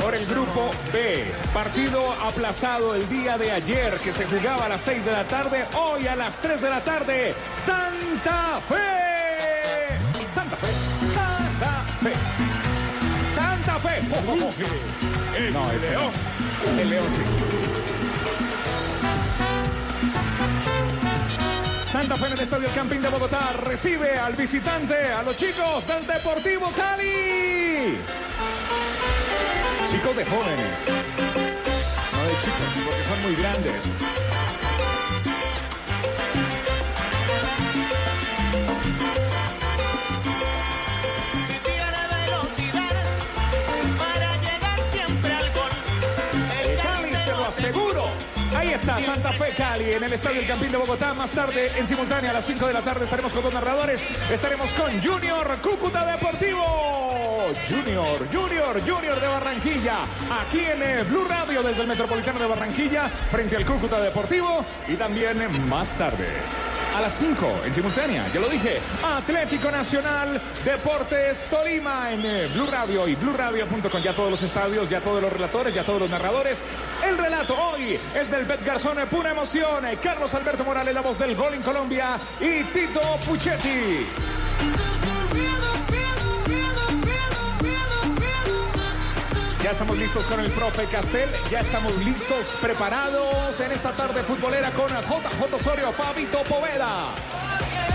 S40: Por el grupo B, partido aplazado el día de ayer que se jugaba a las 6 de la tarde, hoy a las 3 de la tarde, Santa Fe. Santa Fe, Santa Fe. Santa Fe. Oh, oh, oh. El no, ese León. El León sí. Santa Fe en el Estadio Campín de Bogotá recibe al visitante, a los chicos del Deportivo Cali. Chicos de jóvenes. No de chicos, porque son muy grandes. Está Santa Fe Cali en el Estadio El Campín de Bogotá. Más tarde, en simultánea, a las 5 de la tarde, estaremos con dos narradores. Estaremos con Junior Cúcuta Deportivo. Junior, Junior, Junior de Barranquilla. Aquí en eh, Blue Radio desde el Metropolitano de Barranquilla, frente al Cúcuta Deportivo. Y también más tarde. A las 5, en simultánea, ya lo dije, Atlético Nacional Deportes Tolima en eh, Blue Radio y BlueRadio.com. Ya todos los estadios, ya todos los relatores, ya todos los narradores. El relato hoy es del Bet Garzón, eh, pura emoción. Eh, Carlos Alberto Morales, la voz del gol en Colombia, y Tito Puchetti. Ya estamos listos con el profe Castel, ya estamos listos, preparados en esta tarde futbolera con JJ Osorio, Fabito Poveda.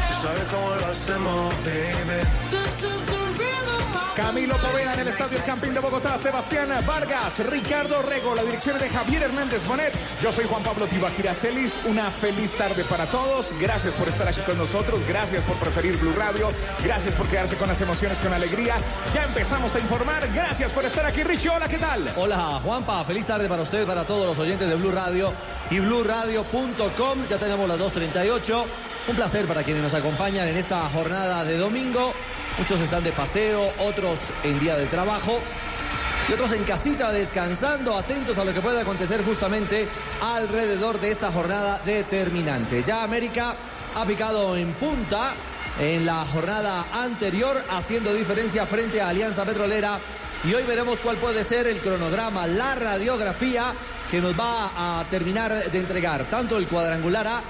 S42: Tú sabes cómo lo hacemos, baby.
S40: Camilo Poveda en el Estadio El Campín de Bogotá, Sebastián Vargas, Ricardo Rego, la dirección de Javier Hernández Bonet. Yo soy Juan Pablo Tibaquira Celis, una feliz tarde para todos. Gracias por estar aquí con nosotros, gracias por preferir Blue Radio, gracias por quedarse con las emociones, con alegría. Ya empezamos a informar, gracias por estar aquí, Richie. Hola, ¿qué tal?
S43: Hola Juanpa, feliz tarde para usted, para todos los oyentes de Blue Radio y BlueRadio.com. Ya tenemos las 2.38. Un placer para quienes nos acompañan en esta jornada de domingo. Muchos están de paseo, otros en día de trabajo y otros en casita descansando, atentos a lo que puede acontecer justamente alrededor de esta jornada determinante. Ya América ha picado en punta en la jornada anterior, haciendo diferencia frente a Alianza Petrolera. Y hoy veremos cuál puede ser el cronograma, la radiografía que nos va a terminar de entregar tanto el cuadrangular A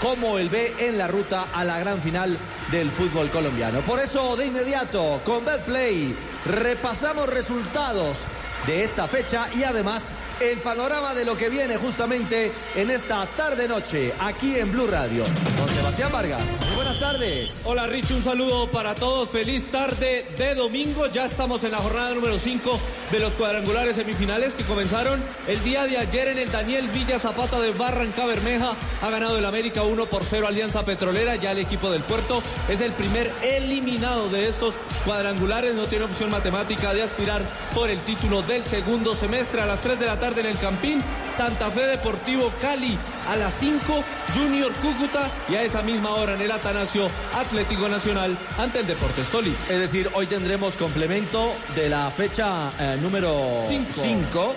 S43: como el B en la ruta a la gran final del fútbol colombiano. Por eso, de inmediato, con Betplay, repasamos resultados de esta fecha y además el panorama de lo que viene justamente en esta tarde-noche aquí en Blue Radio. Con Sebastián Vargas. Muy buenas tardes.
S44: Hola Rich, un saludo para todos. Feliz tarde de domingo. Ya estamos en la jornada número 5 de los cuadrangulares semifinales que comenzaron el día de ayer en el Daniel Villa Zapata de Barranca Bermeja. Ha ganado el América 1 por 0 Alianza Petrolera. Ya el equipo del puerto es el primer eliminado de estos cuadrangulares. No tiene opción matemática de aspirar por el título del segundo semestre. A las 3 de la tarde en el Campín, Santa Fe Deportivo Cali. A las 5, Junior Cúcuta. Y a esa misma hora en el Atanasio Atlético Nacional ante el Deportes Tolima.
S43: Es decir, hoy tendremos complemento de la fecha eh, número
S44: Cinco.
S43: 5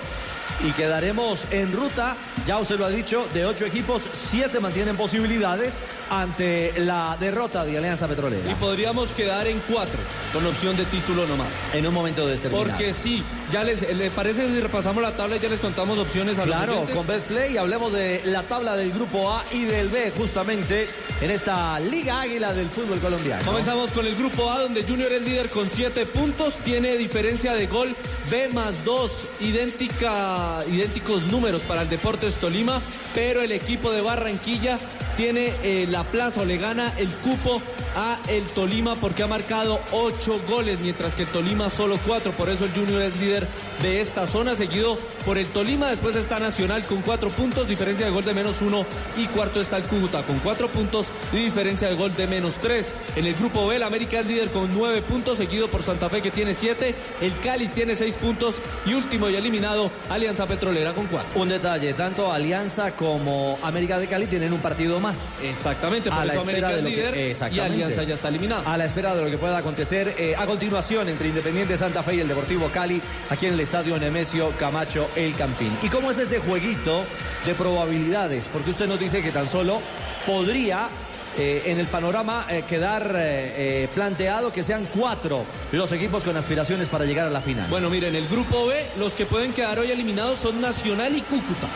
S43: y quedaremos en ruta, ya usted lo ha dicho, de ocho equipos, siete mantienen posibilidades ante la derrota de Alianza Petrolera.
S44: Y podríamos quedar en cuatro, con opción de título nomás.
S43: En un momento determinado.
S44: Porque sí, ya les, les parece si repasamos la tabla y ya les contamos opciones a los
S43: Claro, con Betplay hablemos de la tabla del grupo A y del B justamente en esta Liga Águila del fútbol colombiano.
S44: Comenzamos con el grupo A, donde Junior es líder con 7 puntos, tiene diferencia de gol B más 2, idéntica, idénticos números para el Deportes Tolima, pero el equipo de Barranquilla tiene eh, la plaza o le gana el cupo a el Tolima porque ha marcado 8 goles, mientras que el Tolima solo 4, por eso el Junior es líder de esta zona, seguido por el Tolima, después está Nacional con 4 puntos, diferencia de gol de menos 1 y cuarto está el Cúcuta con 4 puntos y diferencia de gol de menos 3. En el grupo B, el América es líder con 9 puntos, seguido por Santa Fe que tiene 7, el Cali tiene 6 puntos y último y eliminado Alianza Petrolera con 4.
S43: Un detalle, tanto Alianza como América de Cali tienen un partido más.
S44: Exactamente, por
S43: a la espera
S44: América
S43: de
S44: es líder
S43: que,
S44: y
S43: exactamente.
S44: Alianza ya está eliminado.
S43: A la espera de lo que pueda acontecer eh, a continuación entre Independiente Santa Fe y el Deportivo Cali aquí en el Estadio Nemesio Camacho El Campín. ¿Y cómo es ese jueguito de probabilidades? Porque usted nos dice que tan solo podría eh, en el panorama eh, quedar eh, planteado que sean cuatro los equipos con aspiraciones para llegar a la final.
S44: Bueno, mire, en el grupo B, los que pueden quedar hoy eliminados son Nacional y Cúcuta.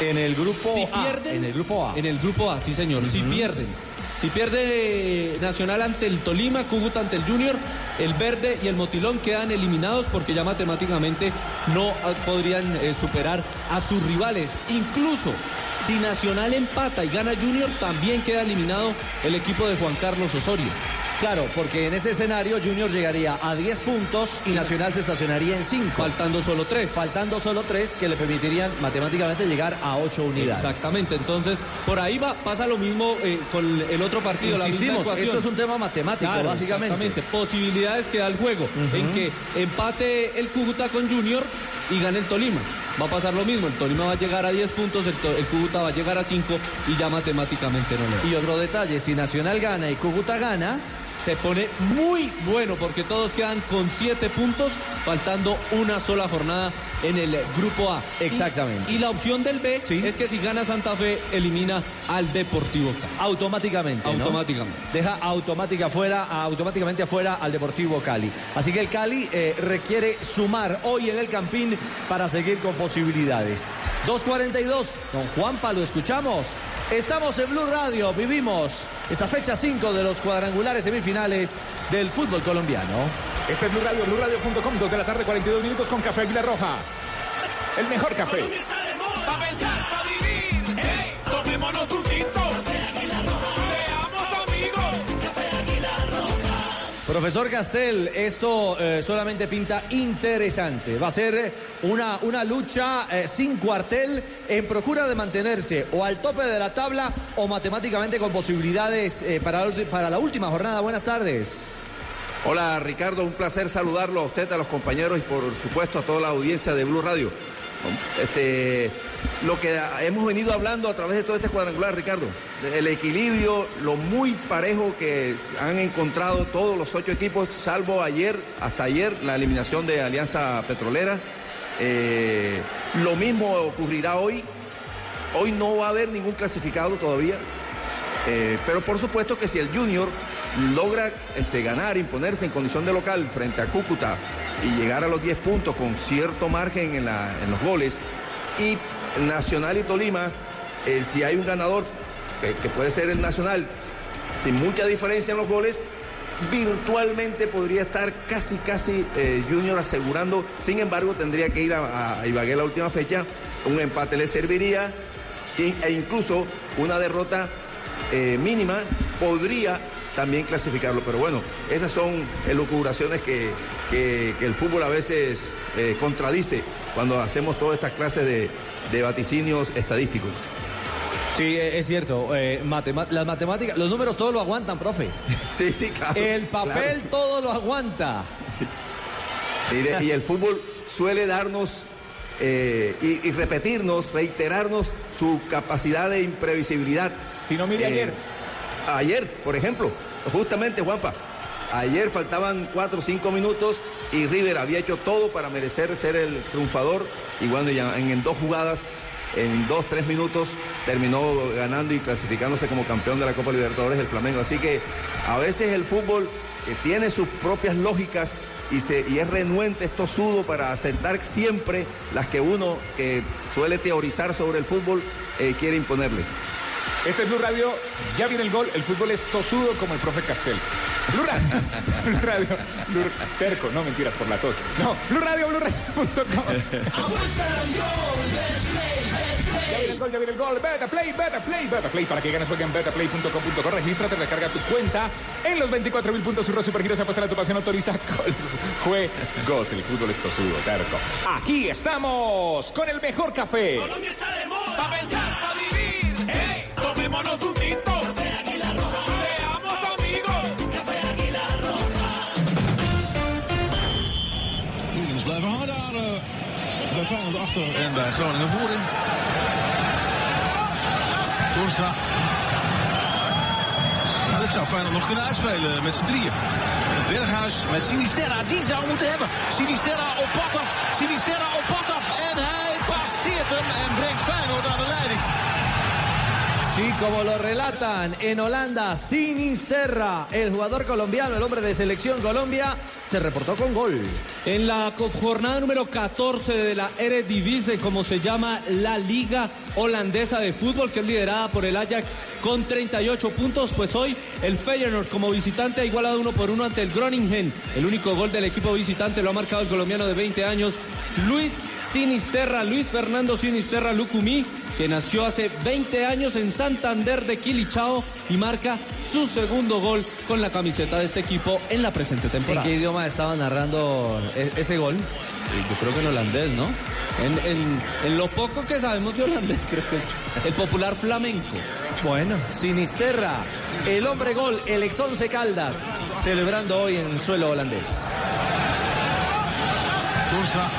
S43: En el grupo
S44: si
S43: A,
S44: pierden,
S43: en el grupo A.
S44: En el grupo A, sí, señor. Si pierden. Si pierde Nacional ante el Tolima, Cúcuta ante el Junior, el Verde y el Motilón quedan eliminados porque ya matemáticamente no podrían eh, superar a sus rivales. Incluso si Nacional empata y gana Junior, también queda eliminado el equipo de Juan Carlos Osorio.
S43: Claro, porque en ese escenario Junior llegaría a 10 puntos y Nacional se estacionaría en 5.
S44: Faltando solo 3.
S43: Faltando solo 3 que le permitirían matemáticamente llegar a 8 unidades.
S44: Exactamente, entonces por ahí va, pasa lo mismo eh, con el otro partido. la misma
S43: Insistimos, esto es un tema matemático,
S44: Claro,
S43: básicamente.
S44: Exactamente, posibilidades que da el juego, en que empate el Cúcuta con Junior y gane el Tolima. Va a pasar lo mismo, el Tolima va a llegar a 10 puntos, el, Cúcuta va a llegar a 5 y ya matemáticamente no le.
S43: Y otro detalle, si Nacional gana y Cúcuta gana,
S44: se pone muy bueno porque todos quedan con 7 puntos, faltando una sola jornada en el grupo A.
S43: Exactamente.
S44: Y, y la opción del B es que si gana Santa Fe, elimina al Deportivo Cali.
S43: automáticamente. ¿no?
S44: Automáticamente.
S43: Deja automática afuera, automáticamente afuera al Deportivo Cali. Así que el Cali eh, requiere sumar hoy en el Campín para seguir con posibilidades. 2.42, don Juanpa, lo escuchamos. Estamos en Blue Radio, vivimos esta fecha 5 de los cuadrangulares semifinales del fútbol colombiano.
S40: Este es Blue Radio, BlueRadio.com, 2 de la tarde, 42 minutos con Café Águila Roja. El mejor café.
S43: Profesor Castel, esto eh, solamente pinta interesante. Va a ser una, una lucha eh, sin cuartel en procura de mantenerse o al tope de la tabla o matemáticamente con posibilidades eh, para, para la última jornada. Buenas tardes.
S45: Hola Ricardo, un placer saludarlo a usted, a los compañeros y por supuesto a toda la audiencia de Blue Radio. Este, lo que hemos venido hablando a través de todo este cuadrangular, Ricardo, el equilibrio, lo muy parejo que han encontrado todos los ocho equipos, salvo ayer, hasta ayer, la eliminación de Alianza Petrolera. Eh, lo mismo ocurrirá hoy. Hoy no va a haber ningún clasificado todavía. Eh, pero por supuesto que si el Junior logra este, ganar, imponerse en condición de local frente a Cúcuta y llegar a los 10 puntos con cierto margen en, en los goles, y Nacional y Tolima, eh, si hay un ganador, eh, que puede ser el Nacional, sin mucha diferencia en los goles, virtualmente podría estar casi, casi eh, Junior asegurando. Sin embargo, tendría que ir a, a Ibagué la última fecha. Un empate le serviría e, incluso una derrota mínima podría también clasificarlo. Pero bueno, esas son elucubraciones que, que- el fútbol a veces contradice cuando hacemos todas estas clases de, de vaticinios estadísticos.
S43: Sí, eh, es cierto. eh, matema- las matemáticas, los números todo lo aguantan, profe.
S45: Sí, sí, claro.
S43: El papel
S45: claro.
S43: todo lo aguanta.
S45: Y, de- y el fútbol suele darnos eh, y, y repetirnos, reiterarnos su capacidad de imprevisibilidad.
S40: Si no, mire ayer.
S45: Ayer, por ejemplo, justamente Juanpa, ayer faltaban cuatro o cinco minutos y River había hecho todo para merecer ser el triunfador y bueno, ya en, dos jugadas, en dos, tres minutos, terminó ganando y clasificándose como campeón de la Copa Libertadores el Flamengo. Así que a veces el fútbol eh, tiene sus propias lógicas y, es renuente, es tosudo para aceptar siempre las que uno que suele teorizar sobre el fútbol eh, quiere imponerle.
S40: Este es Blue Radio, ya viene el gol, el fútbol es tosudo como el profe Castel. Blue Radio, Blue Radio, Blue- terco, no mentiras por la tos. No, Blue Radio, Blue Radio.com. Ya viene el gol, ya viene el gol. Beta Play, Beta Play, Beta Play. Para que ganes, juega en betaplay.com.co. Regístrate, recarga tu cuenta en los 24 mil puntos. Surro Supergiros, apuesta a tu pasión, autoriza con juegos. El fútbol es tosudo, terco. Aquí estamos con el mejor café.
S46: Colombia está de moda. Pa' pensar, pa'
S47: achter en bij Groningen voorin. Torstra. Dit zou Feyenoord nog kunnen uitspelen met z'n drieën. Berghuis met Sinisterra, die zou moeten hebben. Sinisterra op pad af, Sinisterra op pad af en hij passeert hem en brengt Feyenoord aan de leiding.
S43: Sí, como lo relatan en Holanda, Sinisterra, el jugador colombiano, el hombre de selección Colombia, se reportó con gol.
S44: En la jornada número 14 de la Eredivisie, como se llama la liga holandesa de fútbol, que es liderada por el Ajax con 38 puntos, pues hoy el Feyenoord como visitante ha igualado uno por uno ante el Groningen. El único gol del equipo visitante lo ha marcado el colombiano de 20 años, Luis Sinisterra, Luis Fernando Sinisterra Lucumí, que nació hace 20 años en Santander de Quilichao y marca su segundo gol con la camiseta de este equipo en la presente
S43: ¿En
S44: temporada.
S43: qué idioma estaba narrando e- ese gol?
S44: Yo creo que en holandés, ¿no? En, en- en lo poco que sabemos de holandés, creo que es el popular flamenco.
S43: Bueno, Sinisterra, el hombre gol, el ex once Caldas, celebrando hoy en suelo holandés.
S47: Torstra.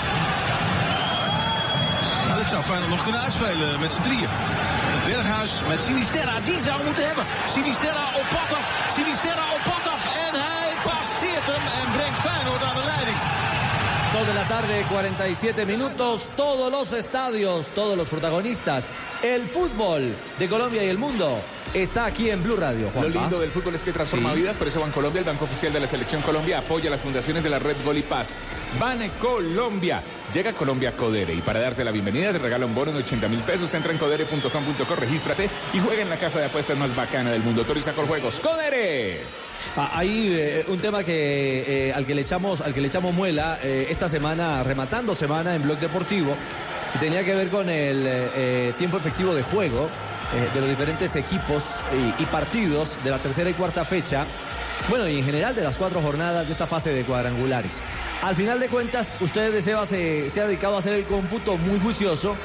S47: Zou Feyenoord nog kunnen uitspelen met z'n drieën. Berghuis met Sinisterra, die zou moeten hebben. Sinisterra op pad
S43: tarde, 47 minutos, todos los estadios, todos los protagonistas, el fútbol de Colombia y el mundo está aquí en Blue Radio.
S40: Lo lindo del fútbol es que transforma
S43: Sí.
S40: vidas, por eso Bancolombia, el banco oficial de la selección Colombia, apoya las fundaciones de la red Gol y Paz. Bane Colombia. Llega Colombia Codere y para darte la bienvenida te regala un bono de 80 mil pesos. Entra en codere.com.co, regístrate y juega en la casa de apuestas más bacana del mundo. Autoriza con juegos. ¡Codere!
S43: Ah, Hay eh, un tema que eh, al que le echamos al que le echamos muela eh, esta semana rematando semana en Blog Deportivo y tenía que ver con el tiempo efectivo de juego de los diferentes equipos y partidos de la tercera y cuarta fecha. Bueno, y en general de las cuatro jornadas de esta fase de cuadrangulares. Al final de cuentas, usted de Seba se, se ha dedicado a hacer el cómputo muy juicioso.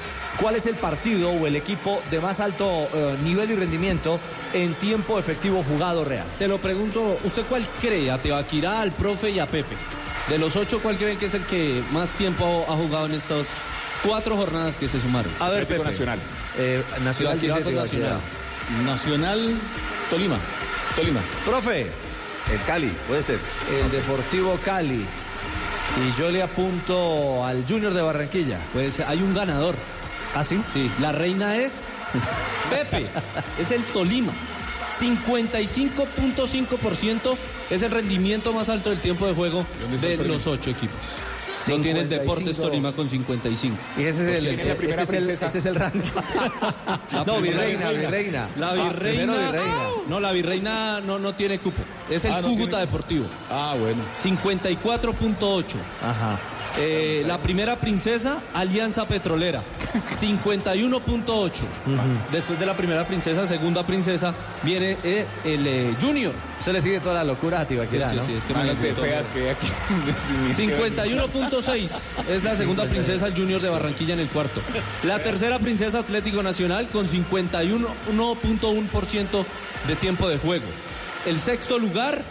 S43: ¿Cuál es el partido o el equipo de más alto eh, nivel y rendimiento en tiempo efectivo jugado real?
S44: Se lo pregunto, ¿usted cuál cree? A Tebaquirá, al profe y a Pepe. De los ocho, ¿cuál creen que es el que más tiempo ha jugado en estas cuatro jornadas que se sumaron?
S43: A ver, Pepe.
S40: Nacional.
S43: Eh, Nacional
S44: Tebaquirá
S43: Tebaquirá.
S44: Nacional. Nacional, Tolima. Tolima.
S43: Profe,
S45: El Cali, puede ser.
S43: el Deportivo Cali. Y yo le apunto al Junior de Barranquilla.
S44: Pues hay un ganador.
S43: ¿Ah, sí?
S44: Sí, la reina es Pepe, es el Tolima. 55.5% es el rendimiento más alto del tiempo de juego de los ocho equipos. Lo tiene el
S7: 55.
S44: Deportes Tolima con 55.
S7: Y ese es el,
S44: ciento.
S7: ese es el, ese es el rango.
S44: La
S7: no, virreina, virreina.
S44: La
S7: Ah,
S44: virreina.
S7: primero virreina.
S44: No, la virreina no, no tiene cupo. Es el
S7: Ah, no
S44: Cúcuta
S7: tiene-
S44: Deportivo.
S40: Ah, bueno.
S44: 54.8.
S7: Ajá.
S44: Eh, la primera princesa, Alianza Petrolera, 51.8. Después de la primera princesa, segunda princesa, viene eh, el eh, Junior.
S43: Usted le sigue toda la locura a Tibaquirá,
S44: Sí, sí,
S43: ¿no?
S44: sí, es que me
S40: Háganse
S44: gustó.
S40: feas que hay aquí.
S44: 51.6 es la segunda princesa el Junior de Barranquilla en el cuarto. La tercera princesa Atlético Nacional con 51.1% de tiempo de juego. El sexto lugar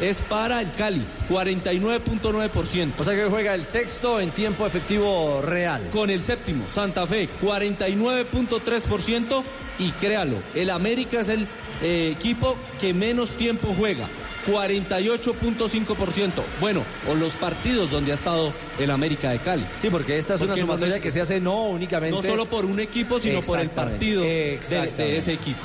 S44: es para el Cali, 49.9%.
S43: O sea que juega el sexto en tiempo efectivo real.
S44: Con el séptimo, Santa Fe, 49.3% y créalo, el América es el eh, equipo que menos tiempo juega. 48.5%. Bueno, o los partidos donde ha estado el América de Cali.
S43: Sí, porque esta es una
S44: no
S43: sumatoria
S44: es-
S43: que se hace no únicamente...
S44: No solo por un equipo, sino por el partido de, ese equipo.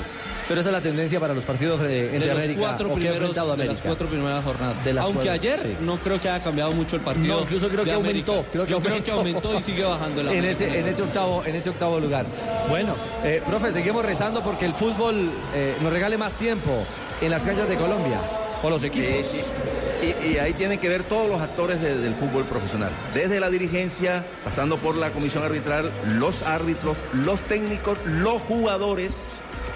S43: Pero esa es la tendencia para los partidos de,
S44: De
S43: entre
S44: los
S43: América
S44: cuatro primeros, de las cuatro primeras jornadas.
S43: De las
S44: Aunque
S43: cuatro,
S44: ayer
S43: sí.
S44: no creo que haya cambiado mucho el partido.
S43: No, incluso creo
S44: de
S43: que
S44: América.
S43: aumentó. Creo que
S44: Yo
S43: aumentó.
S44: creo que aumentó y sigue bajando el
S43: en ese, en ese octavo, en ese octavo lugar. Bueno, eh, profe, seguimos rezando porque el fútbol eh, nos regale más tiempo en las canchas de Colombia o los equipos.
S45: Eh, y, y ahí tienen que ver todos los actores de- del fútbol profesional, desde la dirigencia, pasando por la comisión arbitral, los árbitros, los técnicos, los jugadores,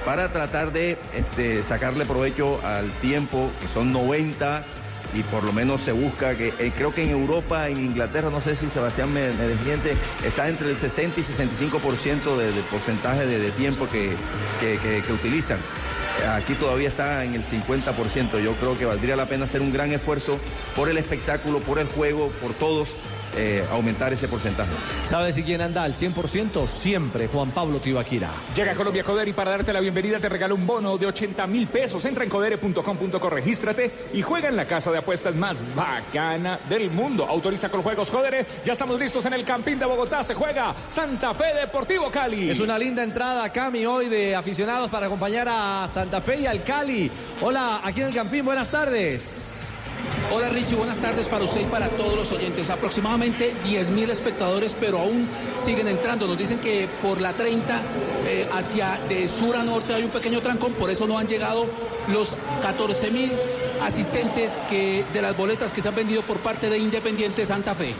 S45: para tratar de este, sacarle provecho al tiempo, que son 90, y por lo menos se busca que, eh, creo que en Europa, en Inglaterra, no sé si Sebastián me, me desmiente, está entre el 60 y 65% de, de porcentaje de, tiempo que, que- que- que utilizan. Aquí todavía está en el 50%. Yo creo que valdría la pena hacer un gran esfuerzo por el espectáculo, por el juego, por todos, eh, aumentar ese porcentaje.
S43: ¿Sabes si quién anda al 100%? Siempre Juan Pablo Tibaquira.
S40: Llega a Colombia Coder y para darte la bienvenida te regala un bono de 80 mil pesos. Entra en codere.com.co, regístrate y juega en la casa de apuestas más bacana del mundo. Autoriza con juegos Codere. Ya estamos listos en el Campín de Bogotá. Se juega Santa Fe Deportivo Cali.
S43: Es una linda entrada, Cami, hoy de aficionados para acompañar a Santa Fe y al Cali. Hola, aquí en el Campín, buenas tardes.
S48: Hola Richie, buenas tardes para usted y para todos los oyentes. Aproximadamente 10.000 espectadores, pero aún siguen entrando. Nos dicen que por la 30 eh, hacia de sur a norte hay un pequeño trancón, por eso no han llegado los 14.000 asistentes que, de las boletas que se han vendido por parte de Independiente Santa Fe.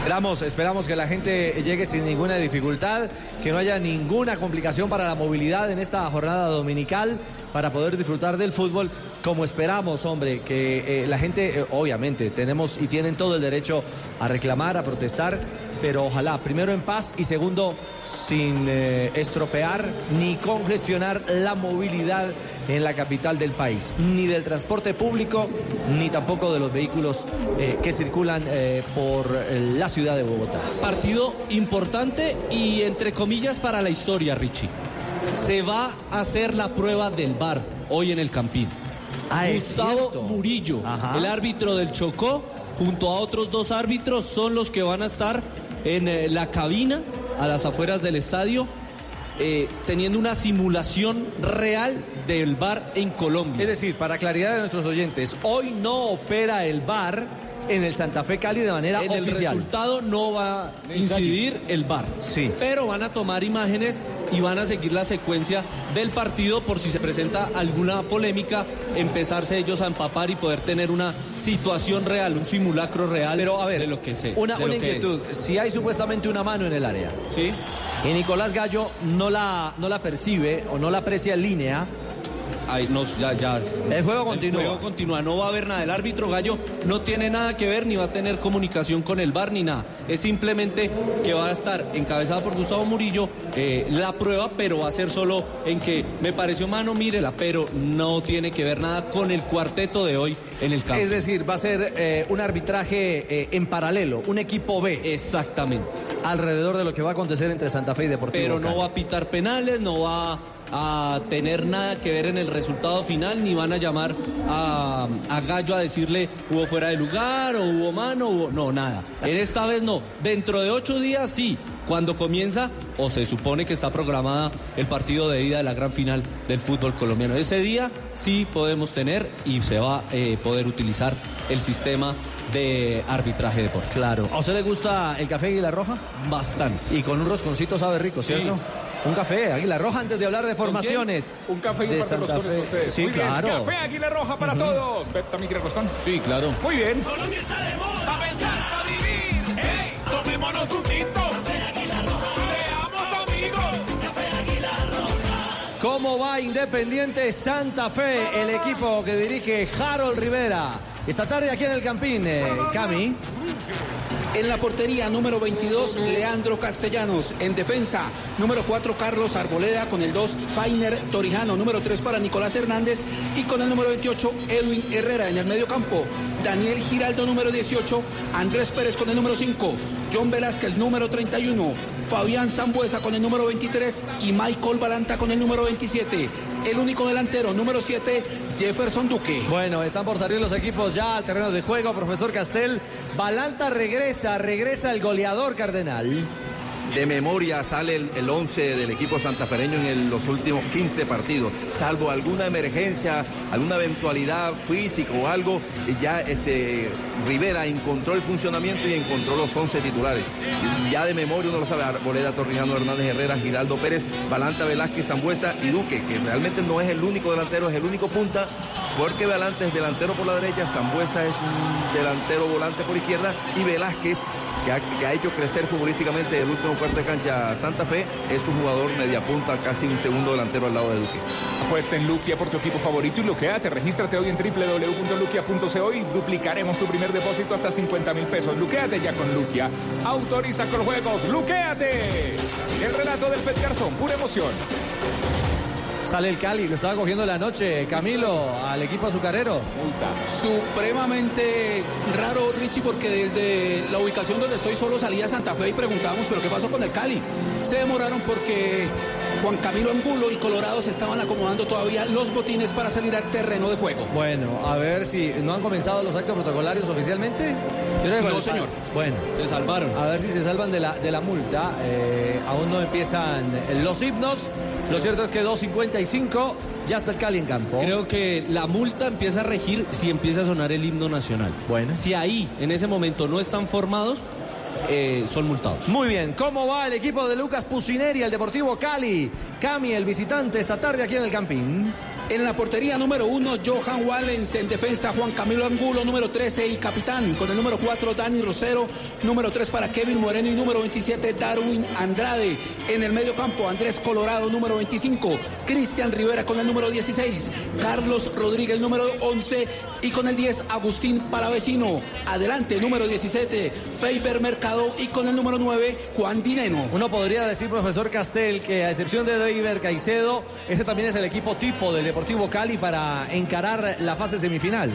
S43: Esperamos, esperamos que la gente llegue sin ninguna dificultad, que no haya ninguna complicación para la movilidad en esta jornada dominical, para poder disfrutar del fútbol como esperamos, hombre, que eh, la gente, eh, obviamente, tenemos y tienen todo el derecho a reclamar, a protestar, pero ojalá, primero en paz y segundo, sin eh, estropear ni congestionar la movilidad en la capital del país, ni del transporte público, ni tampoco de los vehículos eh, que circulan eh, por la ciudad de Bogotá.
S44: Partido importante y entre comillas para la historia, Richie. Se va a hacer la prueba del VAR hoy en el Campín.
S43: Ah,
S44: Gustavo. Murillo,
S43: Ajá.
S44: el árbitro del Chocó, junto a otros dos árbitros, son los que van a estar en eh, la cabina a las afueras del estadio. eh, teniendo una simulación real del VAR en Colombia.
S43: Es decir, para claridad de nuestros oyentes, hoy no opera el VAR en el Santa Fe Cali de manera
S44: en el
S43: oficial.
S44: resultado no va a incidir el VAR.
S43: Sí.
S44: Pero van a tomar imágenes y van a seguir la secuencia del partido por si se presenta alguna polémica, empezarse ellos a empapar y poder tener una situación real, un simulacro real
S43: Pero a ver,
S44: de lo que sé.
S43: Una,
S44: de
S43: una
S44: lo que
S43: inquietud.
S44: es.
S43: Si hay supuestamente una mano en el área
S44: Sí.
S43: y Nicolás Gallo no la, no la percibe o no la aprecia en línea,
S44: Ahí nos, ya, ya.
S43: El juego continúa.
S44: El juego continúa. No va a haber nada. El árbitro Gallo no tiene nada que ver ni va a tener comunicación con el VAR ni nada. Es simplemente que va a estar encabezada por Gustavo Murillo eh, la prueba, pero va a ser solo en que me pareció mano, mírela, pero no tiene que ver nada con el cuarteto de hoy en el campo.
S43: es decir, va a ser eh, un arbitraje eh, en paralelo, un equipo B.
S44: Exactamente.
S43: Alrededor de lo que va a acontecer entre Santa Fe y Deportivo
S44: pero no
S43: Cali.
S44: va a pitar penales, no va a tener nada que ver en el resultado final, ni van a llamar a, a Gallo a decirle hubo fuera de lugar o hubo mano, hubo... no, nada. En esta vez no. Dentro de ocho días sí, cuando comienza o se supone que está programada el partido de ida de la gran final del fútbol colombiano. Ese día sí podemos tener y se va a eh, poder utilizar el sistema de arbitraje deportivo.
S43: Claro. ¿A usted le gusta el café Águila Roja?
S44: Bastante.
S43: Y con un rosconcito sabe rico, ¿cierto? Un café, Águila Roja, antes de hablar de formaciones.
S40: Un café y un
S43: de
S40: par de
S43: Santa
S40: roscones
S43: Fe. Sí,
S40: Muy bien,
S43: claro.
S40: Café Águila Roja para todos. Pep, ¿también quiere roscón?
S44: Sí, claro.
S40: Muy bien.
S46: Colombia está de moda. Pa' pensar, pa' vivir. ¡Ey! Tomémonos un tinto. Seamos amigos.
S43: ¿Cómo va Independiente Santa Fe, el equipo que dirige Harold Rivera? Esta tarde aquí en el Campín, eh, Cami.
S48: En la portería, número 22, Leandro Castellanos. En defensa, número 4, Carlos Arboleda. Con el 2, Fainer Torijano. Número 3 para Nicolás Hernández. Y con el número 28, Edwin Herrera. En el medio campo, Daniel Giraldo, número 18. Andrés Pérez con el número 5. John Velázquez, número 31. Fabián Zambuesa con el número 23. Y Michael Balanta con el número 27. El único delantero, número 7, Jefferson Duque.
S43: Bueno, están por salir los equipos ya al terreno de juego, profesor Castel. Balanta regresa, regresa el goleador Cardenal.
S45: De memoria sale el, el 11 del equipo santafereño en los últimos 15 partidos, salvo alguna emergencia, alguna eventualidad física o algo, ya este, Rivera encontró el funcionamiento y encontró los 11 titulares. Ya de memoria uno lo sabe, Arboleda, Torrijano, Hernández Herrera, Giraldo Pérez, Balanta Velázquez, Zambuesa y Duque, que realmente no es el único delantero, es el único punta, porque Balanta es delantero por la derecha, Zambuesa es un delantero volante por izquierda y Velázquez que ha, hecho crecer futbolísticamente el último cuarto de cancha Santa Fe, es un jugador media punta, casi un segundo delantero al lado de Duque.
S40: Apuesta en Luquia por tu equipo favorito y luqueate. Regístrate hoy en www.luquia.co y duplicaremos tu primer depósito hasta 50 mil pesos. Luqueate ya con Luquia. Autoriza con juegos. Luqueate. El relato del Pet Garzón, pura emoción.
S43: Sale el Cali, lo estaba cogiendo la noche, Camilo, al equipo azucarero.
S48: Supremamente raro, Richie, porque desde la ubicación donde estoy solo salía Santa Fe y preguntábamos, ¿pero qué pasó con el Cali? Se demoraron porque Juan Camilo Angulo y Colorado se estaban acomodando todavía los botines para salir al terreno de juego.
S43: Bueno, a ver si no han comenzado los actos protocolarios oficialmente. Yo
S48: No, señor.
S43: Bueno,
S44: Se salvaron.
S43: a ver si se salvan de la, de la multa. Eh, aún no empiezan los himnos. Lo cierto es que 2.55 ya está el Cali en campo.
S44: Creo que la multa empieza a regir si empieza a sonar el himno nacional.
S43: Bueno.
S44: Si ahí, en ese momento, no están formados, eh, son multados.
S43: Muy bien, ¿cómo va el equipo de Lucas Pusineri, el Deportivo Cali? Cami, el visitante, esta tarde aquí en el Campín.
S48: En la portería número uno, Johan Wallens. En defensa, Juan Camilo Angulo, número 13 y capitán. Con el número 4, Dani Rosero. Número 3 para Kevin Moreno y número 27, Darwin Andrade. En el medio campo, Andrés Colorado, número 25. Cristian Rivera con el número 16. Carlos Rodríguez, número 11. Y con el 10, Agustín Palavecino. Adelante, número 17, Feiber Mercado. Y con el número 9, Juan Dineno.
S43: Uno podría decir, profesor Castel, que a excepción de David Caicedo, este también es el equipo tipo del Deportivo Cali para encarar la fase semifinal.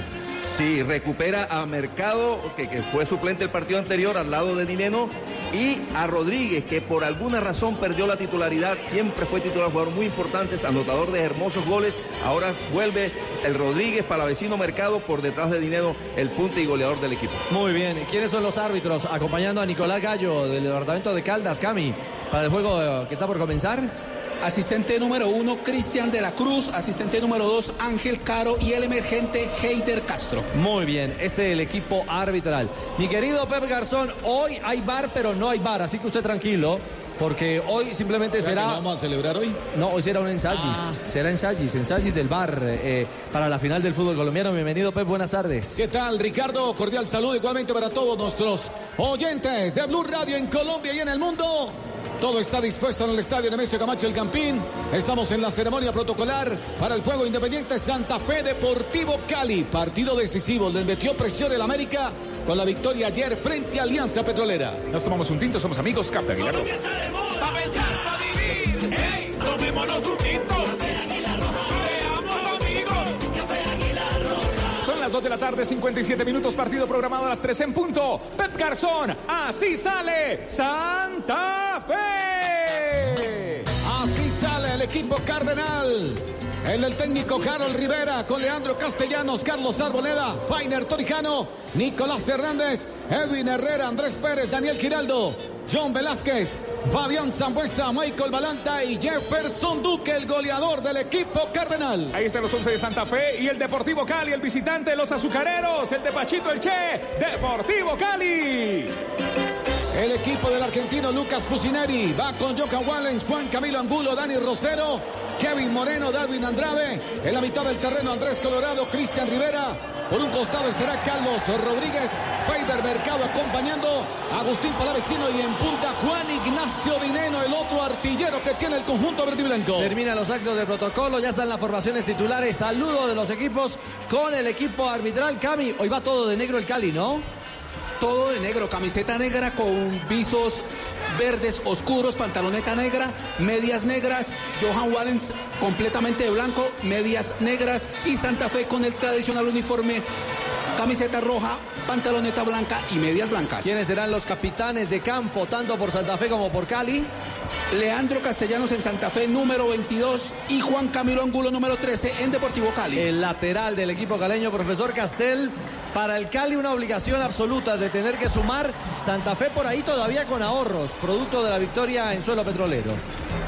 S45: Sí, recupera a Mercado, que, que fue suplente el partido anterior al lado de Dineno, y a Rodríguez, que por alguna razón perdió la titularidad, siempre fue titular, jugador muy importante, anotador de hermosos goles. Ahora vuelve el Rodríguez para vecino Mercado por detrás de Dineno, el punta y goleador del equipo.
S43: Muy bien, ¿quiénes son los árbitros acompañando a Nicolás Gallo del departamento de Caldas, Cami, para el juego que está por comenzar?
S48: Asistente número uno, Cristian de la Cruz. Asistente número dos, Ángel Caro. Y el emergente, Heider Castro.
S43: Muy bien, este es el equipo arbitral. Mi querido Pep Garzón, hoy hay bar, pero no hay bar, así que usted tranquilo. Porque hoy simplemente
S49: ¿Será que no vamos a celebrar hoy?
S43: No, hoy será un ensayis.
S49: Ah.
S43: Será ensayis, ensayis del bar eh, para la final del fútbol colombiano. Bienvenido, Pep, buenas tardes.
S49: ¿Qué tal, Ricardo? Cordial saludo igualmente para todos nuestros oyentes de Blue Radio en Colombia y en el mundo. Todo está dispuesto en el estadio Nemesio Camacho El Campín. Estamos en la ceremonia protocolar para el juego independiente Santa Fe Deportivo Cali. Partido decisivo. Les metió presión el América con la victoria ayer frente a Alianza Petrolera.
S40: Nos tomamos un tinto, somos amigos. Café Aguilar.
S46: Colombia está de moda. Pa' pensar, pa' vivir. ¡Ey! Tomémonos un tinto.
S40: Las 2 de la tarde, 57 minutos, partido programado a las 3 en punto. Pep Garzón, así sale Santa Fe.
S49: Así sale el equipo cardenal. El del técnico Carol Rivera con Leandro Castellanos, Carlos Arboleda, Fainer Torijano, Nicolás Hernández, Edwin Herrera, Andrés Pérez, Daniel Giraldo, John Velázquez, Fabián Zambuesa, Michael Balanta y Jefferson Duque, el goleador del equipo cardenal.
S40: Ahí están los 11 de Santa Fe y el Deportivo Cali, el visitante de los azucareros, el de Pachito El Che, Deportivo Cali.
S49: El equipo del argentino Lucas Cusineri va con Johan Wallens, Juan Camilo Angulo, Dani Rosero, Kevin Moreno, Darwin Andrade. En la mitad del terreno Andrés Colorado, Cristian Rivera. Por un costado estará Carlos Rodríguez, Feiber Mercado acompañando a Agustín Palavecino y en punta Juan Ignacio Dineno, el otro artillero que tiene el conjunto verde y blanco.
S43: Termina los actos de protocolo, ya están las formaciones titulares. Saludo de los equipos con el equipo arbitral. Cami, hoy va todo de negro el Cali, ¿no?
S48: Todo de negro, camiseta negra con visos verdes oscuros, pantaloneta negra, medias negras, Johan Wallens completamente de blanco, medias negras y Santa Fe con el tradicional uniforme, camiseta roja, pantaloneta blanca y medias blancas.
S43: ¿Quiénes serán los capitanes de campo, tanto por Santa Fe como por Cali?
S48: Leandro Castellanos en Santa Fe, número 22, y Juan Camilo Angulo, número 13, en Deportivo Cali.
S43: El lateral del equipo caleño, profesor Castel. Para el Cali una obligación absoluta de tener que sumar Santa Fe por ahí todavía con ahorros, producto de la victoria en suelo petrolero.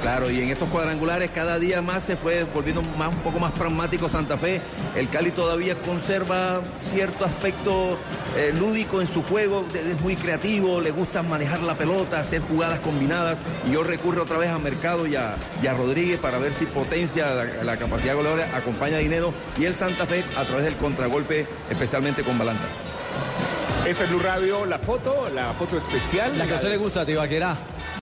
S45: Claro, y en estos cuadrangulares cada día más se fue volviendo más, un poco más pragmático Santa Fe. El Cali todavía conserva cierto aspecto eh, lúdico en su juego, es muy creativo, le gusta manejar la pelota, hacer jugadas combinadas. Y yo recurro otra vez a Mercado y a, Rodríguez para ver si potencia la, la capacidad goleadora, acompaña a Dinero y el Santa Fe a través del contragolpe, especialmente con Balanta.
S40: Este es Blue Radio, la foto, la foto especial.
S43: La que a usted le gusta, Tibaquerá.